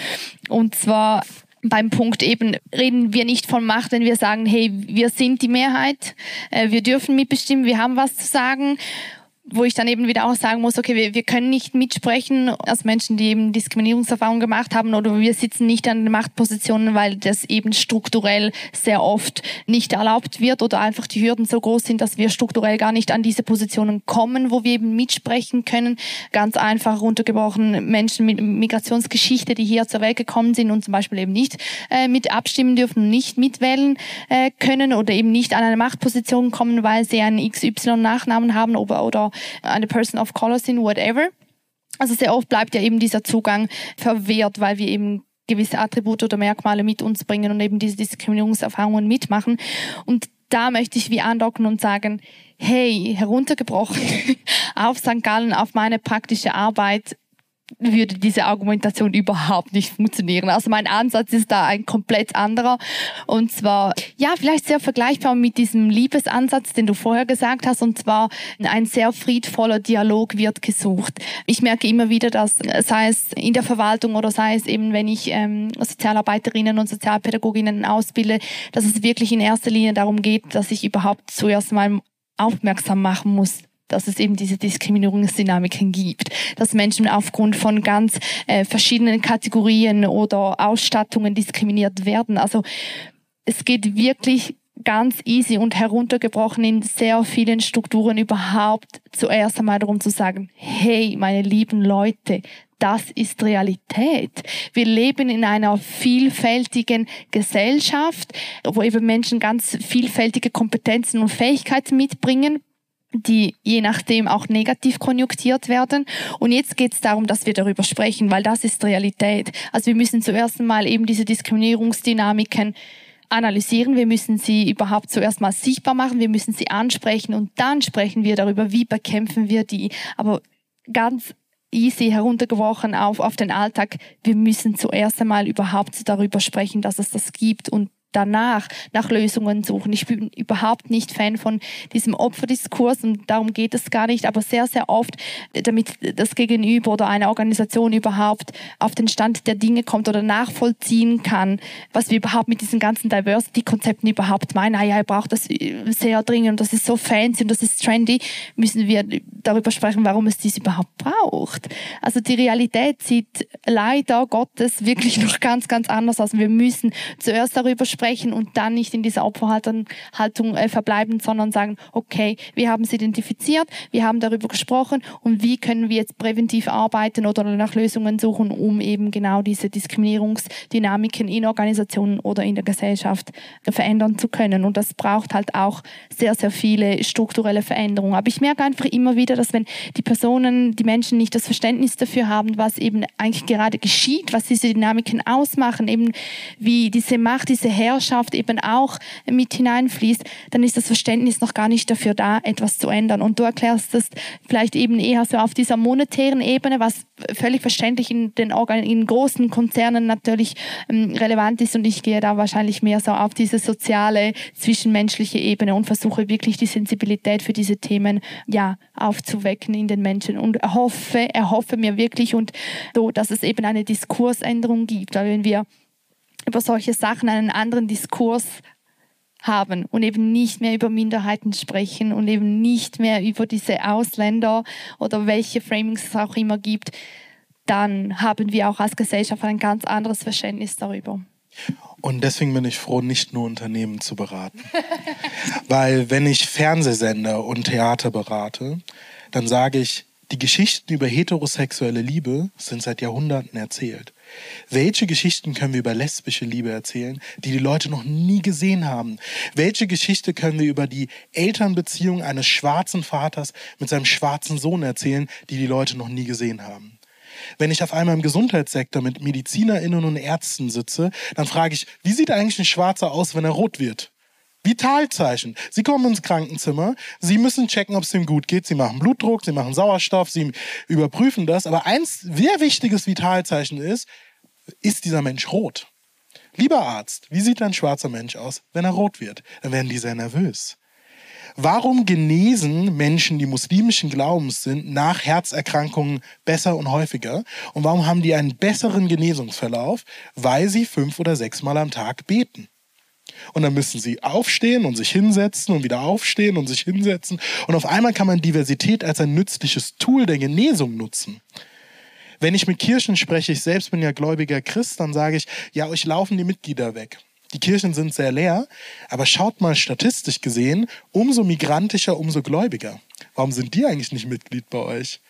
Und zwar beim Punkt eben reden wir nicht von Macht, wenn wir sagen, hey, wir sind die Mehrheit, äh, wir dürfen mitbestimmen, wir haben was zu sagen wo ich dann eben wieder auch sagen muss, okay, wir, wir können nicht mitsprechen als Menschen, die eben Diskriminierungserfahrungen gemacht haben oder wir sitzen nicht an den Machtpositionen, weil das eben strukturell sehr oft nicht erlaubt wird oder einfach die Hürden so groß sind, dass wir strukturell gar nicht an diese Positionen kommen, wo wir eben mitsprechen können. Ganz einfach runtergebrochen Menschen mit Migrationsgeschichte, die hier zur Welt gekommen sind und zum Beispiel eben nicht äh, mit abstimmen dürfen, nicht mitwählen äh, können oder eben nicht an eine Machtposition kommen, weil sie einen XY-Nachnamen haben oder, oder eine Person of Color sind, whatever. Also sehr oft bleibt ja eben dieser Zugang verwehrt, weil wir eben gewisse Attribute oder Merkmale mit uns bringen und eben diese Diskriminierungserfahrungen mitmachen. Und da möchte ich wie andocken und sagen, hey, heruntergebrochen <laughs> auf St. Gallen, auf meine praktische Arbeit, würde diese Argumentation überhaupt nicht funktionieren. Also mein Ansatz ist da ein komplett anderer. Und zwar, ja, vielleicht sehr vergleichbar mit diesem Liebesansatz, den du vorher gesagt hast. Und zwar ein sehr friedvoller Dialog wird gesucht. Ich merke immer wieder, dass, sei es in der Verwaltung oder sei es eben, wenn ich ähm, Sozialarbeiterinnen und Sozialpädagoginnen ausbilde, dass es wirklich in erster Linie darum geht, dass ich überhaupt zuerst mal aufmerksam machen muss dass es eben diese Diskriminierungsdynamiken gibt, dass Menschen aufgrund von ganz äh, verschiedenen Kategorien oder Ausstattungen diskriminiert werden. Also es geht wirklich ganz easy und heruntergebrochen in sehr vielen Strukturen überhaupt zuerst einmal darum zu sagen, hey, meine lieben Leute, das ist Realität. Wir leben in einer vielfältigen Gesellschaft, wo eben Menschen ganz vielfältige Kompetenzen und Fähigkeiten mitbringen die je nachdem auch negativ konjunktiert werden. Und jetzt geht es darum, dass wir darüber sprechen, weil das ist Realität. Also wir müssen zuerst mal eben diese Diskriminierungsdynamiken analysieren, wir müssen sie überhaupt zuerst mal sichtbar machen, wir müssen sie ansprechen und dann sprechen wir darüber, wie bekämpfen wir die. Aber ganz easy heruntergebrochen auf, auf den Alltag, wir müssen zuerst einmal überhaupt darüber sprechen, dass es das gibt und danach nach Lösungen suchen. Ich bin überhaupt nicht Fan von diesem Opferdiskurs und darum geht es gar nicht, aber sehr, sehr oft, damit das Gegenüber oder eine Organisation überhaupt auf den Stand der Dinge kommt oder nachvollziehen kann, was wir überhaupt mit diesen ganzen Diversity-Konzepten überhaupt meinen. Ah ja, ihr braucht das sehr dringend und das ist so fancy und das ist trendy, müssen wir darüber sprechen, warum es dies überhaupt braucht. Also die Realität sieht leider Gottes wirklich noch ganz, ganz anders aus. Wir müssen zuerst darüber sprechen, sprechen und dann nicht in dieser Opferhaltung Haltung, äh, verbleiben, sondern sagen, okay, wir haben es identifiziert, wir haben darüber gesprochen und wie können wir jetzt präventiv arbeiten oder nach Lösungen suchen, um eben genau diese Diskriminierungsdynamiken in Organisationen oder in der Gesellschaft verändern zu können. Und das braucht halt auch sehr, sehr viele strukturelle Veränderungen. Aber ich merke einfach immer wieder, dass wenn die Personen, die Menschen nicht das Verständnis dafür haben, was eben eigentlich gerade geschieht, was diese Dynamiken ausmachen, eben wie diese Macht, diese Herrschaft, Herrschaft eben auch mit hineinfließt, dann ist das Verständnis noch gar nicht dafür da, etwas zu ändern. Und du erklärst das vielleicht eben eher so auf dieser monetären Ebene, was völlig verständlich in den Organ in großen Konzernen natürlich ähm, relevant ist. Und ich gehe da wahrscheinlich mehr so auf diese soziale, zwischenmenschliche Ebene und versuche wirklich die Sensibilität für diese Themen ja aufzuwecken in den Menschen und erhoffe, erhoffe mir wirklich und so, dass es eben eine Diskursänderung gibt. Weil wenn wir über solche Sachen einen anderen Diskurs haben und eben nicht mehr über Minderheiten sprechen und eben nicht mehr über diese Ausländer oder welche Framings es auch immer gibt, dann haben wir auch als Gesellschaft ein ganz anderes Verständnis darüber. Und deswegen bin ich froh, nicht nur Unternehmen zu beraten. <laughs> Weil wenn ich Fernsehsender und Theater berate, dann sage ich, die Geschichten über heterosexuelle Liebe sind seit Jahrhunderten erzählt. Welche Geschichten können wir über lesbische Liebe erzählen, die die Leute noch nie gesehen haben? Welche Geschichte können wir über die Elternbeziehung eines schwarzen Vaters mit seinem schwarzen Sohn erzählen, die die Leute noch nie gesehen haben? Wenn ich auf einmal im Gesundheitssektor mit MedizinerInnen und Ärzten sitze, dann frage ich, wie sieht eigentlich ein Schwarzer aus, wenn er rot wird? Vitalzeichen. Sie kommen ins Krankenzimmer, Sie müssen checken, ob es ihm gut geht. Sie machen Blutdruck, Sie machen Sauerstoff, Sie überprüfen das. Aber eins sehr wichtiges Vitalzeichen ist, ist dieser Mensch rot? Lieber Arzt, wie sieht ein schwarzer Mensch aus, wenn er rot wird? Dann werden die sehr nervös. Warum genesen Menschen, die muslimischen Glaubens sind, nach Herzerkrankungen besser und häufiger? Und warum haben die einen besseren Genesungsverlauf? Weil sie fünf oder sechs Mal am Tag beten. Und dann müssen sie aufstehen und sich hinsetzen und wieder aufstehen und sich hinsetzen. Und auf einmal kann man Diversität als ein nützliches Tool der Genesung nutzen. Wenn ich mit Kirchen spreche, ich selbst bin ja gläubiger Christ, dann sage ich, ja, euch laufen die Mitglieder weg. Die Kirchen sind sehr leer, aber schaut mal statistisch gesehen, umso migrantischer, umso gläubiger. Warum sind die eigentlich nicht Mitglied bei euch?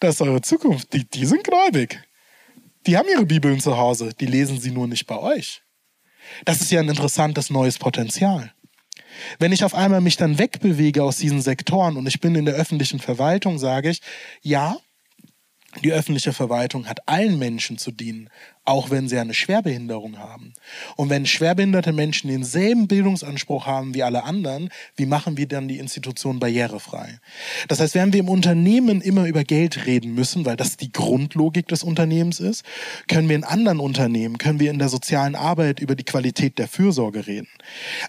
Das ist eure Zukunft. Die, die sind gläubig. Die haben ihre Bibeln zu Hause, die lesen sie nur nicht bei euch. Das ist ja ein interessantes neues Potenzial. Wenn ich auf einmal mich dann wegbewege aus diesen Sektoren und ich bin in der öffentlichen Verwaltung, sage ich, ja, die öffentliche Verwaltung hat allen Menschen zu dienen, auch wenn sie eine Schwerbehinderung haben. Und wenn schwerbehinderte Menschen denselben Bildungsanspruch haben wie alle anderen, wie machen wir dann die Institution barrierefrei? Das heißt, während wir im Unternehmen immer über Geld reden müssen, weil das die Grundlogik des Unternehmens ist, können wir in anderen Unternehmen, können wir in der sozialen Arbeit über die Qualität der Fürsorge reden.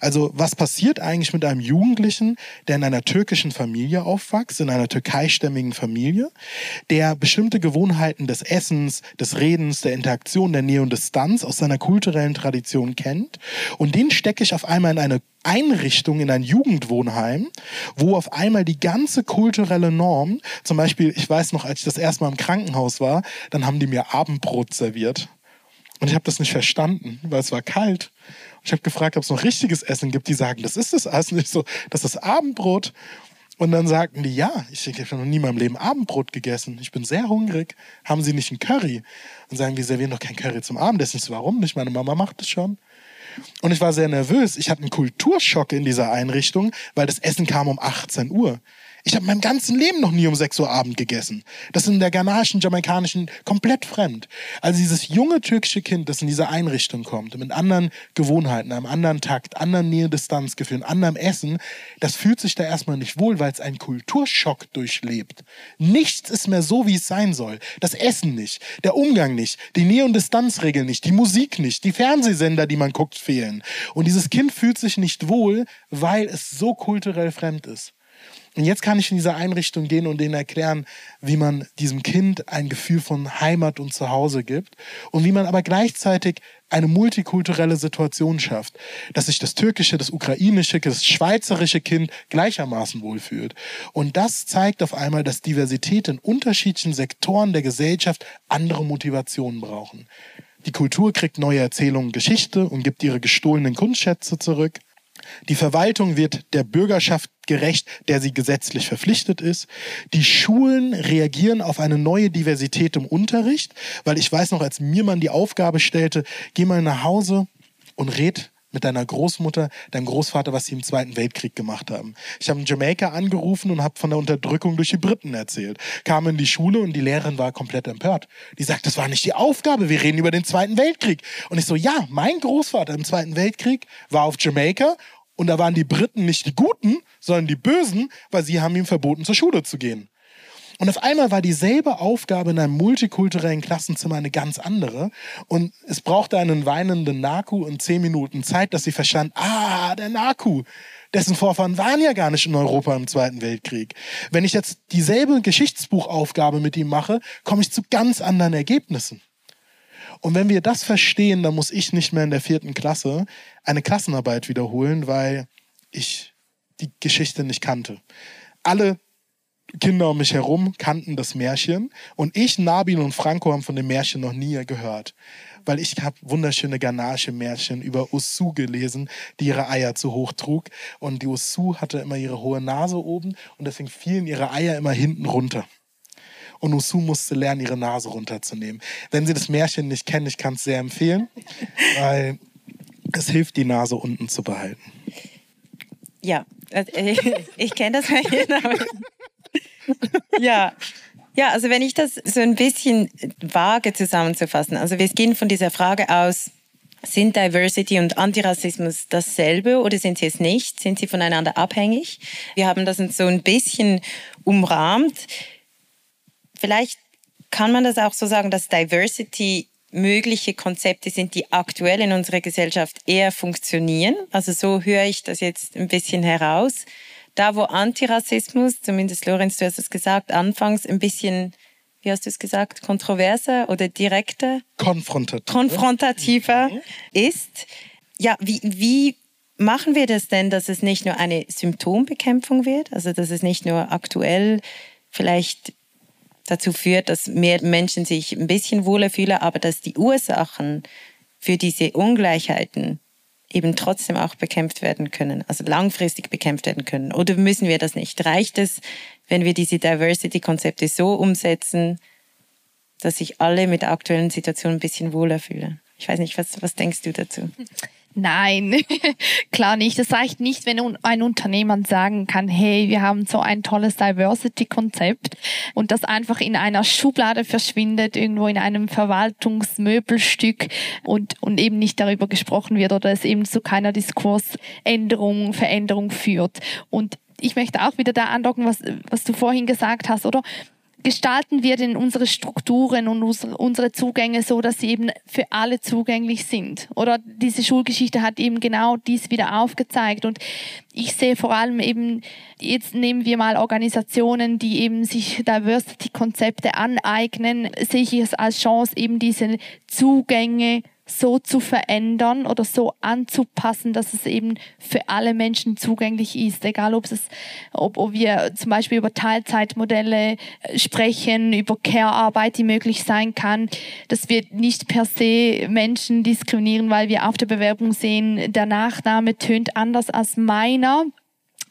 Also was passiert eigentlich mit einem Jugendlichen, der in einer türkischen Familie aufwächst, in einer türkeistämmigen Familie, der bestimmte Gewohnheiten des Essens, des Redens, der Interaktion Tradition der Nähe und Distanz aus seiner kulturellen Tradition kennt. Und den stecke ich auf einmal in eine Einrichtung, in ein Jugendwohnheim, wo auf einmal die ganze kulturelle Norm, zum Beispiel, ich weiß noch, als ich das erste Mal im Krankenhaus war, dann haben die mir Abendbrot serviert. Und ich habe das nicht verstanden, weil es war kalt. Ich habe gefragt, ob es noch richtiges Essen gibt. Die sagen, das ist das Essen. Ich so, das ist Abendbrot. Und dann sagten die, ja, ich, ich habe noch nie in meinem Leben Abendbrot gegessen. Ich bin sehr hungrig. Haben Sie nicht einen Curry? Und sagen, wir servieren doch kein Curry zum Abendessen. So, warum nicht? Meine Mama macht es schon. Und ich war sehr nervös. Ich hatte einen Kulturschock in dieser Einrichtung, weil das Essen kam um 18 Uhr. Ich habe mein ganzen Leben noch nie um 6 Uhr Abend gegessen. Das ist in der ghanaischen, jamaikanischen komplett fremd. Also dieses junge türkische Kind, das in diese Einrichtung kommt, mit anderen Gewohnheiten, einem anderen Takt, anderen Nähe-Distanzgefühlen, anderem Essen, das fühlt sich da erstmal nicht wohl, weil es einen Kulturschock durchlebt. Nichts ist mehr so, wie es sein soll. Das Essen nicht, der Umgang nicht, die Nähe- und Distanzregeln nicht, die Musik nicht, die Fernsehsender, die man guckt, fehlen. Und dieses Kind fühlt sich nicht wohl, weil es so kulturell fremd ist. Und jetzt kann ich in diese Einrichtung gehen und denen erklären, wie man diesem Kind ein Gefühl von Heimat und Zuhause gibt und wie man aber gleichzeitig eine multikulturelle Situation schafft, dass sich das türkische, das ukrainische, das schweizerische Kind gleichermaßen wohlfühlt. Und das zeigt auf einmal, dass Diversität in unterschiedlichen Sektoren der Gesellschaft andere Motivationen brauchen. Die Kultur kriegt neue Erzählungen, Geschichte und gibt ihre gestohlenen Kunstschätze zurück. Die Verwaltung wird der Bürgerschaft gerecht, der sie gesetzlich verpflichtet ist. Die Schulen reagieren auf eine neue Diversität im Unterricht, weil ich weiß noch, als mir man die Aufgabe stellte, geh mal nach Hause und red mit deiner Großmutter, deinem Großvater, was sie im Zweiten Weltkrieg gemacht haben. Ich habe in Jamaika angerufen und habe von der Unterdrückung durch die Briten erzählt. Kam in die Schule und die Lehrerin war komplett empört. Die sagt, das war nicht die Aufgabe, wir reden über den Zweiten Weltkrieg. Und ich so, ja, mein Großvater im Zweiten Weltkrieg war auf Jamaika und da waren die Briten nicht die Guten, sondern die Bösen, weil sie haben ihm verboten, zur Schule zu gehen. Und auf einmal war dieselbe Aufgabe in einem multikulturellen Klassenzimmer eine ganz andere. Und es brauchte einen weinenden Naku und zehn Minuten Zeit, dass sie verstand, ah, der Naku, dessen Vorfahren waren ja gar nicht in Europa im Zweiten Weltkrieg. Wenn ich jetzt dieselbe Geschichtsbuchaufgabe mit ihm mache, komme ich zu ganz anderen Ergebnissen. Und wenn wir das verstehen, dann muss ich nicht mehr in der vierten Klasse eine Klassenarbeit wiederholen, weil ich die Geschichte nicht kannte. Alle Kinder um mich herum kannten das Märchen und ich, Nabil und Franco haben von dem Märchen noch nie gehört. Weil ich habe wunderschöne Ganache-Märchen über Ussu gelesen, die ihre Eier zu hoch trug. Und die Ussu hatte immer ihre hohe Nase oben und deswegen fielen ihre Eier immer hinten runter und Usu musste lernen, ihre Nase runterzunehmen. Wenn Sie das Märchen nicht kennen, ich kann es sehr empfehlen, weil es hilft, die Nase unten zu behalten. Ja, also, <laughs> ich kenne das <laughs> ja. Ja, also wenn ich das so ein bisschen wage zusammenzufassen, also wir gehen von dieser Frage aus, sind Diversity und Antirassismus dasselbe oder sind sie es nicht? Sind sie voneinander abhängig? Wir haben das so ein bisschen umrahmt vielleicht kann man das auch so sagen, dass Diversity mögliche Konzepte sind, die aktuell in unserer Gesellschaft eher funktionieren. Also so höre ich das jetzt ein bisschen heraus. Da, wo Antirassismus, zumindest Lorenz, du hast es gesagt, anfangs ein bisschen, wie hast du es gesagt, kontroverser oder direkter? Konfrontativer. Konfrontativer mhm. ist, ja, wie, wie machen wir das denn, dass es nicht nur eine Symptombekämpfung wird, also dass es nicht nur aktuell vielleicht dazu führt, dass mehr Menschen sich ein bisschen wohler fühlen, aber dass die Ursachen für diese Ungleichheiten eben trotzdem auch bekämpft werden können, also langfristig bekämpft werden können? Oder müssen wir das nicht? Reicht es, wenn wir diese Diversity-Konzepte so umsetzen, dass sich alle mit der aktuellen Situation ein bisschen wohler fühlen? Ich weiß nicht, was, was denkst du dazu? <laughs> Nein, <laughs> klar nicht. Es reicht nicht, wenn ein Unternehmen sagen kann, hey, wir haben so ein tolles Diversity-Konzept und das einfach in einer Schublade verschwindet, irgendwo in einem Verwaltungsmöbelstück und, und eben nicht darüber gesprochen wird oder es eben zu keiner Diskursänderung, Veränderung führt. Und ich möchte auch wieder da andocken, was, was du vorhin gesagt hast, oder? Gestalten wir denn unsere Strukturen und unsere Zugänge so, dass sie eben für alle zugänglich sind? Oder diese Schulgeschichte hat eben genau dies wieder aufgezeigt. Und ich sehe vor allem eben, jetzt nehmen wir mal Organisationen, die eben sich Diversity-Konzepte aneignen, sehe ich es als Chance, eben diese Zugänge so zu verändern oder so anzupassen, dass es eben für alle Menschen zugänglich ist. Egal, ob es, ob, ob wir zum Beispiel über Teilzeitmodelle äh, sprechen, über Care-Arbeit, die möglich sein kann. Das wird nicht per se Menschen diskriminieren, weil wir auf der Bewerbung sehen, der Nachname tönt anders als meiner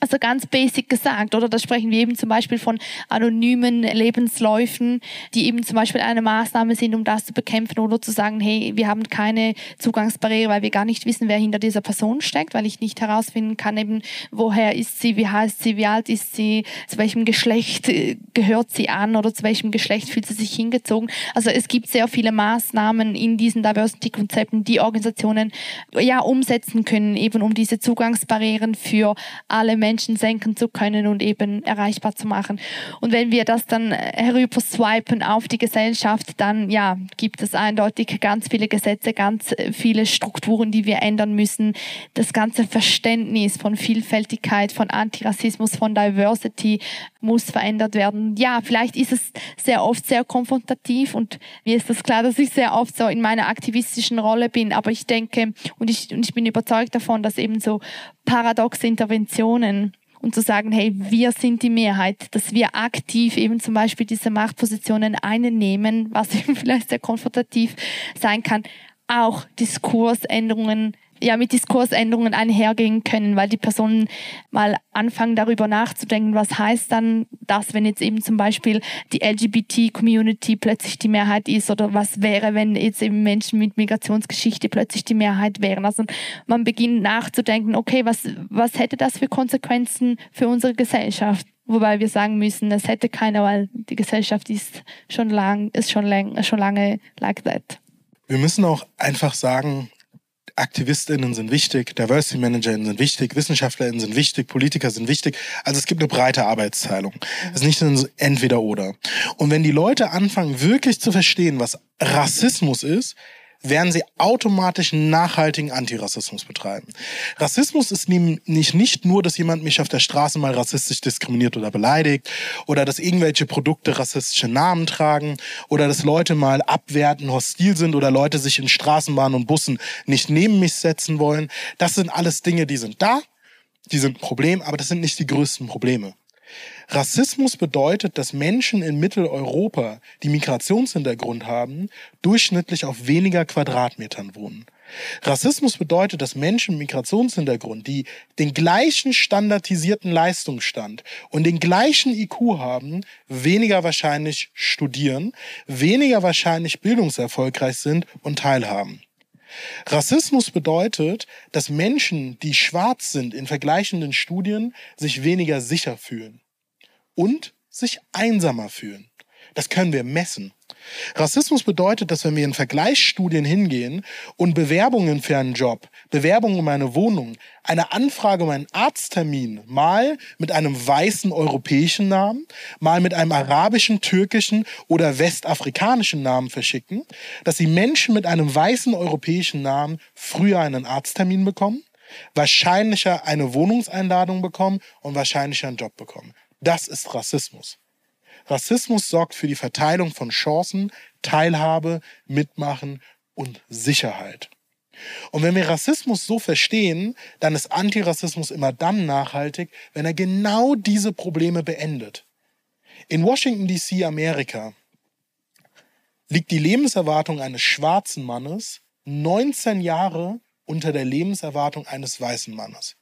also ganz basic gesagt, oder da sprechen wir eben zum Beispiel von anonymen Lebensläufen, die eben zum Beispiel eine Maßnahme sind, um das zu bekämpfen oder zu sagen, hey, wir haben keine Zugangsbarriere, weil wir gar nicht wissen, wer hinter dieser Person steckt, weil ich nicht herausfinden kann, eben woher ist sie, wie heißt sie, wie alt ist sie, zu welchem Geschlecht äh, gehört sie an oder zu welchem Geschlecht fühlt sie sich hingezogen. Also es gibt sehr viele Maßnahmen in diesen Diversity-Konzepten, die Organisationen ja umsetzen können, eben um diese Zugangsbarrieren für alle Menschen Menschen senken zu können und eben erreichbar zu machen. Und wenn wir das dann herüber swipen auf die Gesellschaft, dann ja, gibt es eindeutig ganz viele Gesetze, ganz viele Strukturen, die wir ändern müssen. Das ganze Verständnis von Vielfältigkeit, von Antirassismus, von Diversity muss verändert werden. Ja, vielleicht ist es sehr oft sehr konfrontativ und mir ist das klar, dass ich sehr oft so in meiner aktivistischen Rolle bin, aber ich denke und ich, und ich bin überzeugt davon, dass eben so paradoxe Interventionen und zu sagen, hey, wir sind die Mehrheit, dass wir aktiv eben zum Beispiel diese Machtpositionen einnehmen, was <laughs> eben vielleicht sehr konfrontativ sein kann, auch Diskursänderungen ja mit Diskursänderungen einhergehen können, weil die Personen mal anfangen darüber nachzudenken, was heißt dann das, wenn jetzt eben zum Beispiel die LGBT-Community plötzlich die Mehrheit ist oder was wäre, wenn jetzt eben Menschen mit Migrationsgeschichte plötzlich die Mehrheit wären. Also man beginnt nachzudenken, okay, was, was hätte das für Konsequenzen für unsere Gesellschaft? Wobei wir sagen müssen, es hätte keiner, weil die Gesellschaft ist schon lang, ist schon, lang, schon lange like that. Wir müssen auch einfach sagen, AktivistInnen sind wichtig, Diversity ManagerInnen sind wichtig, WissenschaftlerInnen sind wichtig, Politiker sind wichtig. Also es gibt eine breite Arbeitsteilung. Es ist nicht ein entweder oder. Und wenn die Leute anfangen, wirklich zu verstehen, was Rassismus ist, werden sie automatisch nachhaltigen Antirassismus betreiben. Rassismus ist nämlich nicht nur, dass jemand mich auf der Straße mal rassistisch diskriminiert oder beleidigt oder dass irgendwelche Produkte rassistische Namen tragen oder dass Leute mal abwerten, hostil sind oder Leute sich in Straßenbahnen und Bussen nicht neben mich setzen wollen. Das sind alles Dinge, die sind da, die sind ein Problem, aber das sind nicht die größten Probleme. Rassismus bedeutet, dass Menschen in Mitteleuropa, die Migrationshintergrund haben, durchschnittlich auf weniger Quadratmetern wohnen. Rassismus bedeutet, dass Menschen mit Migrationshintergrund, die den gleichen standardisierten Leistungsstand und den gleichen IQ haben, weniger wahrscheinlich studieren, weniger wahrscheinlich bildungserfolgreich sind und teilhaben. Rassismus bedeutet, dass Menschen, die schwarz sind in vergleichenden Studien, sich weniger sicher fühlen und sich einsamer fühlen. Das können wir messen. Rassismus bedeutet, dass wenn wir in Vergleichsstudien hingehen und Bewerbungen für einen Job, Bewerbungen um eine Wohnung, eine Anfrage um einen Arzttermin mal mit einem weißen europäischen Namen, mal mit einem arabischen, türkischen oder westafrikanischen Namen verschicken, dass die Menschen mit einem weißen europäischen Namen früher einen Arzttermin bekommen, wahrscheinlicher eine Wohnungseinladung bekommen und wahrscheinlicher einen Job bekommen. Das ist Rassismus. Rassismus sorgt für die Verteilung von Chancen, Teilhabe, Mitmachen und Sicherheit. Und wenn wir Rassismus so verstehen, dann ist Antirassismus immer dann nachhaltig, wenn er genau diese Probleme beendet. In Washington, DC, Amerika, liegt die Lebenserwartung eines schwarzen Mannes 19 Jahre unter der Lebenserwartung eines weißen Mannes.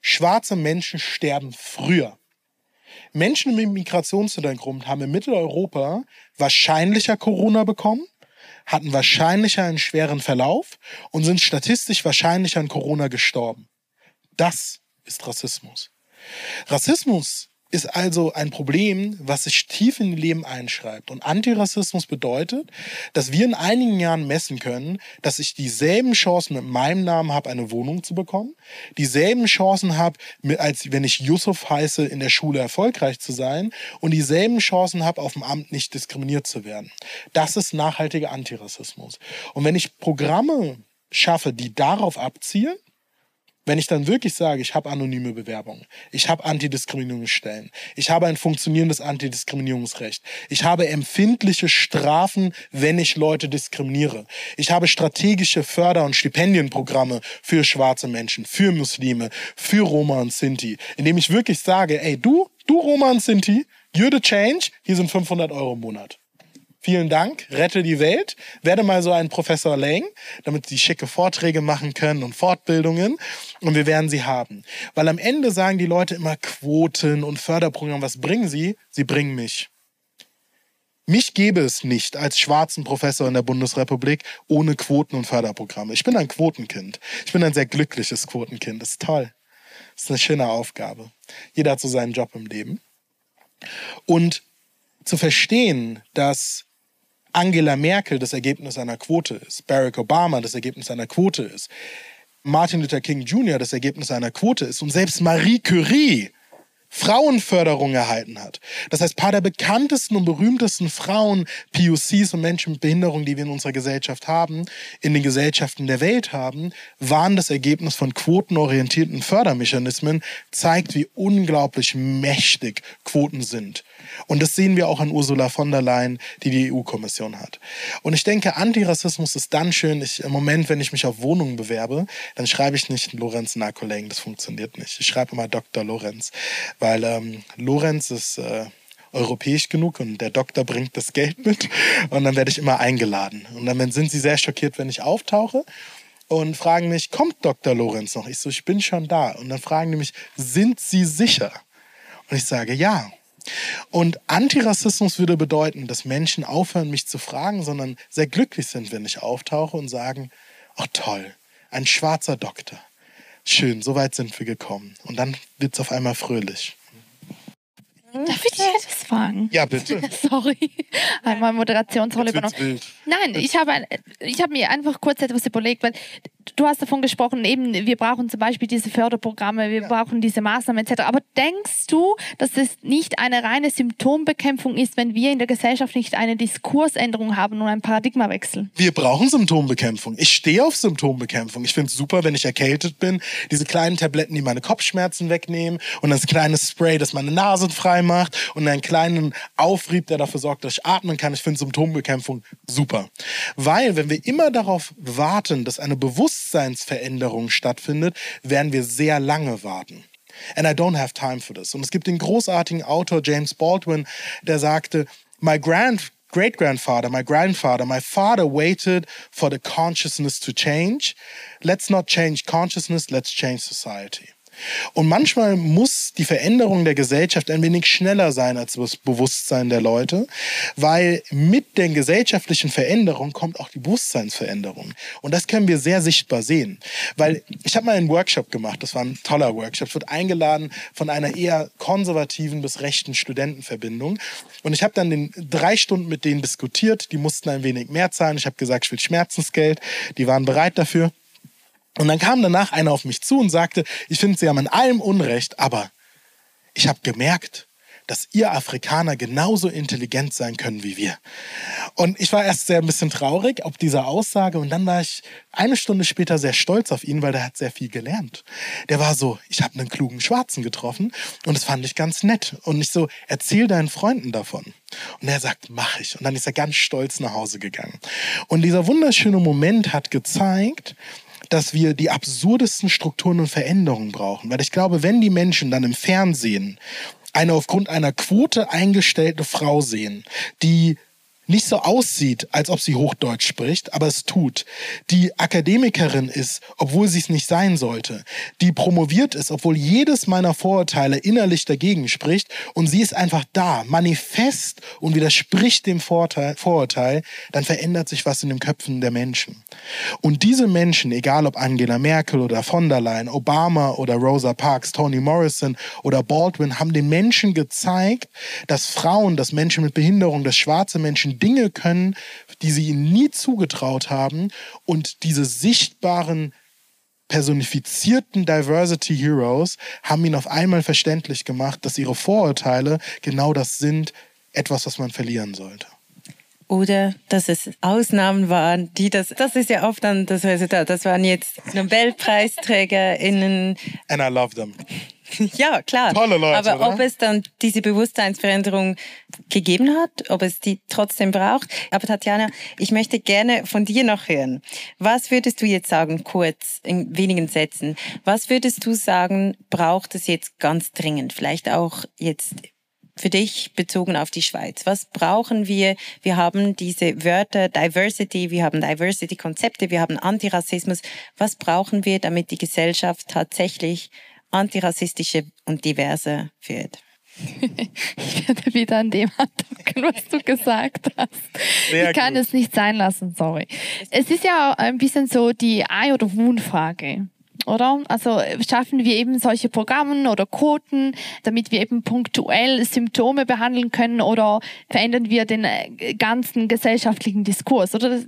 Schwarze Menschen sterben früher. Menschen mit Migrationshintergrund haben in Mitteleuropa wahrscheinlicher Corona bekommen, hatten wahrscheinlicher einen schweren Verlauf und sind statistisch wahrscheinlicher an Corona gestorben. Das ist Rassismus. Rassismus ist also ein Problem, was sich tief in die Leben einschreibt. Und Antirassismus bedeutet, dass wir in einigen Jahren messen können, dass ich dieselben Chancen mit meinem Namen habe, eine Wohnung zu bekommen, dieselben Chancen habe, als wenn ich Yusuf heiße, in der Schule erfolgreich zu sein und dieselben Chancen habe, auf dem Amt nicht diskriminiert zu werden. Das ist nachhaltiger Antirassismus. Und wenn ich Programme schaffe, die darauf abzielen, wenn ich dann wirklich sage, ich habe anonyme Bewerbungen, ich habe Antidiskriminierungsstellen, ich habe ein funktionierendes Antidiskriminierungsrecht, ich habe empfindliche Strafen, wenn ich Leute diskriminiere, ich habe strategische Förder- und Stipendienprogramme für schwarze Menschen, für Muslime, für Roma und Sinti, indem ich wirklich sage, ey, du, du Roma und Sinti, you're the change, hier sind 500 Euro im Monat vielen Dank, rette die Welt, werde mal so ein Professor Lang, damit sie schicke Vorträge machen können und Fortbildungen und wir werden sie haben. Weil am Ende sagen die Leute immer Quoten und Förderprogramme, was bringen sie? Sie bringen mich. Mich gäbe es nicht als schwarzen Professor in der Bundesrepublik ohne Quoten und Förderprogramme. Ich bin ein Quotenkind. Ich bin ein sehr glückliches Quotenkind. Das ist toll. Das ist eine schöne Aufgabe. Jeder hat so seinen Job im Leben. Und zu verstehen, dass Angela Merkel das Ergebnis einer Quote ist, Barack Obama das Ergebnis einer Quote ist, Martin Luther King Jr. das Ergebnis einer Quote ist und selbst Marie Curie Frauenförderung erhalten hat. Das heißt, ein paar der bekanntesten und berühmtesten Frauen, POCs und Menschen mit Behinderung, die wir in unserer Gesellschaft haben, in den Gesellschaften der Welt haben, waren das Ergebnis von quotenorientierten Fördermechanismen, zeigt, wie unglaublich mächtig Quoten sind. Und das sehen wir auch an Ursula von der Leyen, die die EU-Kommission hat. Und ich denke, Antirassismus ist dann schön. Ich, Im Moment, wenn ich mich auf Wohnungen bewerbe, dann schreibe ich nicht Lorenz Narkoleng. Das funktioniert nicht. Ich schreibe immer Dr. Lorenz, weil ähm, Lorenz ist äh, europäisch genug und der Doktor bringt das Geld mit <laughs> und dann werde ich immer eingeladen. Und dann sind sie sehr schockiert, wenn ich auftauche und fragen mich, kommt Dr. Lorenz noch? Ich so, ich bin schon da. Und dann fragen die mich, sind Sie sicher? Und ich sage, ja. Und Antirassismus würde bedeuten, dass Menschen aufhören, mich zu fragen, sondern sehr glücklich sind, wenn ich auftauche und sagen, ach toll, ein schwarzer Doktor. Schön, so weit sind wir gekommen. Und dann wird es auf einmal fröhlich. Darf ich dich etwas fragen? Ja, bitte. <laughs> Sorry, einmal Moderationsrolle übernommen. Nein, ich habe, ein, ich habe mir einfach kurz etwas überlegt, weil du hast davon gesprochen, eben wir brauchen zum Beispiel diese Förderprogramme, wir ja. brauchen diese Maßnahmen etc. Aber denkst du, dass es nicht eine reine Symptombekämpfung ist, wenn wir in der Gesellschaft nicht eine Diskursänderung haben und einen Paradigmawechsel? Wir brauchen Symptombekämpfung. Ich stehe auf Symptombekämpfung. Ich finde es super, wenn ich erkältet bin, diese kleinen Tabletten, die meine Kopfschmerzen wegnehmen und das kleine Spray, das meine Nase frei macht und einen kleinen Aufrieb, der dafür sorgt, dass ich atmen kann. Ich finde Symptombekämpfung super. Weil, wenn wir immer darauf warten, dass eine Bewusstsein Bewusstseinsveränderung stattfindet, werden wir sehr lange warten. And I don't have time for this. Und es gibt den großartigen Autor James Baldwin, der sagte, My grand great grandfather, my grandfather, my father waited for the consciousness to change. Let's not change consciousness, let's change society. Und manchmal muss die Veränderung der Gesellschaft ein wenig schneller sein als das Bewusstsein der Leute, weil mit der gesellschaftlichen Veränderung kommt auch die Bewusstseinsveränderung. Und das können wir sehr sichtbar sehen. Weil ich habe mal einen Workshop gemacht, das war ein toller Workshop. Ich wurde eingeladen von einer eher konservativen bis rechten Studentenverbindung. Und ich habe dann den drei Stunden mit denen diskutiert. Die mussten ein wenig mehr zahlen. Ich habe gesagt, ich will Schmerzensgeld. Die waren bereit dafür. Und dann kam danach einer auf mich zu und sagte, ich finde, Sie haben an allem Unrecht, aber ich habe gemerkt, dass ihr Afrikaner genauso intelligent sein können wie wir. Und ich war erst sehr ein bisschen traurig ob dieser Aussage und dann war ich eine Stunde später sehr stolz auf ihn, weil der hat sehr viel gelernt. Der war so, ich habe einen klugen Schwarzen getroffen und das fand ich ganz nett. Und ich so, erzähl deinen Freunden davon. Und er sagt, mach ich. Und dann ist er ganz stolz nach Hause gegangen. Und dieser wunderschöne Moment hat gezeigt, dass wir die absurdesten Strukturen und Veränderungen brauchen. Weil ich glaube, wenn die Menschen dann im Fernsehen eine aufgrund einer Quote eingestellte Frau sehen, die nicht so aussieht, als ob sie Hochdeutsch spricht, aber es tut, die Akademikerin ist, obwohl sie es nicht sein sollte, die promoviert ist, obwohl jedes meiner Vorurteile innerlich dagegen spricht. Und sie ist einfach da, manifest und widerspricht dem Vorteil, Vorurteil, dann verändert sich was in den Köpfen der Menschen. Und diese Menschen, egal ob Angela Merkel oder von der Leyen, Obama oder Rosa Parks, Toni Morrison oder Baldwin, haben den Menschen gezeigt, dass Frauen, dass Menschen mit Behinderung, dass schwarze Menschen Dinge können, die sie ihnen nie zugetraut haben und diese sichtbaren personifizierten Diversity Heroes haben ihnen auf einmal verständlich gemacht, dass ihre Vorurteile genau das sind, etwas, was man verlieren sollte. Oder dass es Ausnahmen waren, die das, das ist ja oft dann das Resultat. Das waren jetzt NobelpreisträgerInnen. And I love them. <laughs> Ja, klar. Tolle Leute, Aber oder? ob es dann diese Bewusstseinsveränderung gegeben hat, ob es die trotzdem braucht. Aber Tatjana, ich möchte gerne von dir noch hören. Was würdest du jetzt sagen, kurz, in wenigen Sätzen, was würdest du sagen, braucht es jetzt ganz dringend? Vielleicht auch jetzt für dich bezogen auf die Schweiz? Was brauchen wir? Wir haben diese Wörter Diversity, wir haben Diversity-Konzepte, wir haben Antirassismus. Was brauchen wir, damit die Gesellschaft tatsächlich antirassistische und diverse wird? <laughs> Ich werde wieder an dem andocken, was du gesagt hast. Sehr ich kann gut. es nicht sein lassen, sorry. Es ist ja ein bisschen so die Ei- oder Huhn-Frage. Oder? Also schaffen wir eben solche Programme oder Quoten, damit wir eben punktuell Symptome behandeln können oder verändern wir den äh, ganzen gesellschaftlichen Diskurs? Oder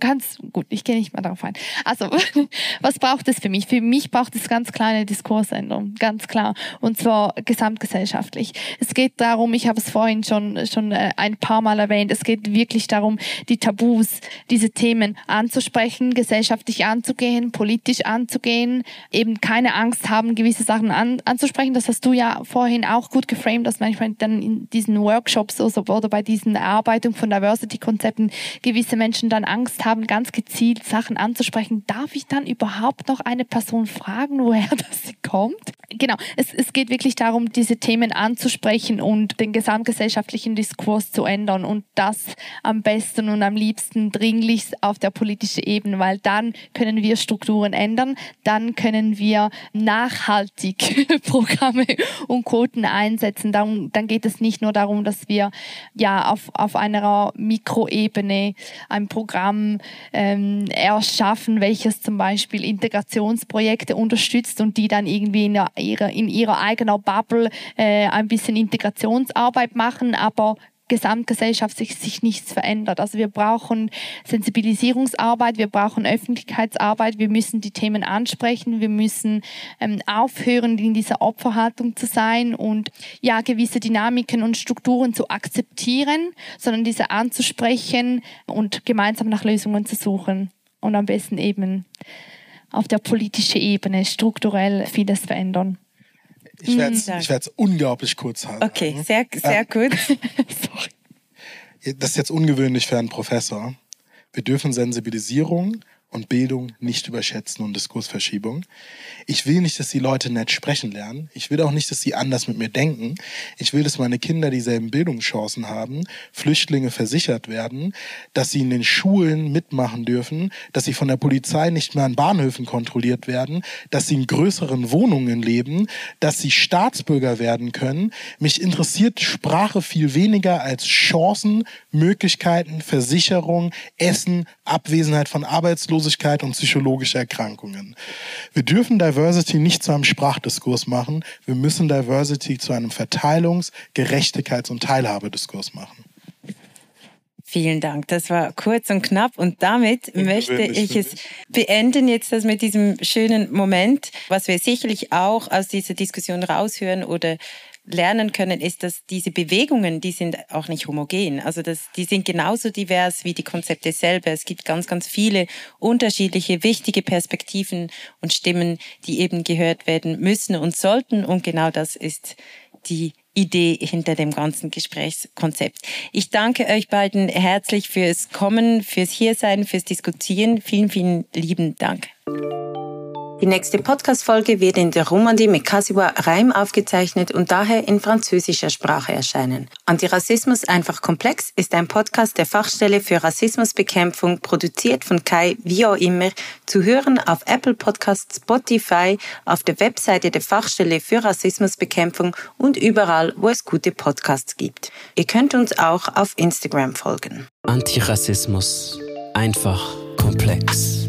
kann es, gut, ich gehe nicht mehr darauf ein. Also, <laughs> was braucht es für mich? Für mich braucht es ganz kleine Diskursänderung, ganz klar. Und zwar gesamtgesellschaftlich. Es geht darum, ich habe es vorhin schon, schon äh, ein paar Mal erwähnt, es geht wirklich darum, die Tabus, diese Themen anzusprechen, gesellschaftlich anzugehen, politisch anzugehen, eben keine Angst haben, gewisse Sachen an, anzusprechen. Das hast du ja vorhin auch gut geframed, dass manchmal dann in diesen Workshops oder, oder bei diesen Erarbeitungen von Diversity-Konzepten gewisse Menschen dann Angst haben, ganz gezielt Sachen anzusprechen. Darf ich dann überhaupt noch eine Person fragen, woher <laughs> das kommt? Genau, es, es geht wirklich darum, diese Themen anzusprechen und den gesamtgesellschaftlichen Diskurs zu ändern und das am besten und am liebsten dringlichst auf der politischen Ebene, weil dann können wir Strukturen ändern, dann können wir nachhaltig <laughs> Programme und Quoten einsetzen. Dann, dann geht es nicht nur darum, dass wir ja auf, auf einer Mikroebene ein Programm ähm, erschaffen, welches zum Beispiel Integrationsprojekte unterstützt und die dann irgendwie in ihrer, in ihrer eigenen Bubble äh, ein bisschen Integrationsarbeit machen, aber gesamtgesellschaftlich sich nichts verändert. Also wir brauchen Sensibilisierungsarbeit, wir brauchen Öffentlichkeitsarbeit, wir müssen die Themen ansprechen, wir müssen ähm, aufhören, in dieser Opferhaltung zu sein und ja, gewisse Dynamiken und Strukturen zu akzeptieren, sondern diese anzusprechen und gemeinsam nach Lösungen zu suchen und am besten eben auf der politischen Ebene strukturell vieles verändern. Ich werde es Mhm. unglaublich kurz halten. Okay, sehr, sehr gut. <laughs> Sorry. Das ist jetzt ungewöhnlich für einen Professor. Wir dürfen Sensibilisierung und Bildung nicht überschätzen und Diskursverschiebung. Ich will nicht, dass die Leute nett sprechen lernen. Ich will auch nicht, dass sie anders mit mir denken. Ich will, dass meine Kinder dieselben Bildungschancen haben, Flüchtlinge versichert werden, dass sie in den Schulen mitmachen dürfen, dass sie von der Polizei nicht mehr an Bahnhöfen kontrolliert werden, dass sie in größeren Wohnungen leben, dass sie Staatsbürger werden können. Mich interessiert Sprache viel weniger als Chancen, Möglichkeiten, Versicherung, Essen, Abwesenheit von Arbeitslosigkeit und psychologische Erkrankungen. Wir dürfen Diversity nicht zu einem Sprachdiskurs machen. Wir müssen Diversity zu einem Verteilungs-, Gerechtigkeits- und Teilhabediskurs machen. Vielen Dank. Das war kurz und knapp und damit möchte ich es beenden jetzt das mit diesem schönen Moment, was wir sicherlich auch aus dieser Diskussion raushören oder lernen können, ist, dass diese Bewegungen, die sind auch nicht homogen. Also das, die sind genauso divers wie die Konzepte selber. Es gibt ganz, ganz viele unterschiedliche, wichtige Perspektiven und Stimmen, die eben gehört werden müssen und sollten. Und genau das ist die Idee hinter dem ganzen Gesprächskonzept. Ich danke euch beiden herzlich fürs Kommen, fürs Hiersein, fürs Diskutieren. Vielen, vielen lieben Dank. Die nächste Podcast-Folge wird in der Romandie mit Kasiwa Reim aufgezeichnet und daher in französischer Sprache erscheinen. Antirassismus einfach komplex ist ein Podcast der Fachstelle für Rassismusbekämpfung, produziert von Kai, wie auch immer, zu hören auf Apple Podcasts, Spotify, auf der Webseite der Fachstelle für Rassismusbekämpfung und überall, wo es gute Podcasts gibt. Ihr könnt uns auch auf Instagram folgen. Antirassismus einfach komplex.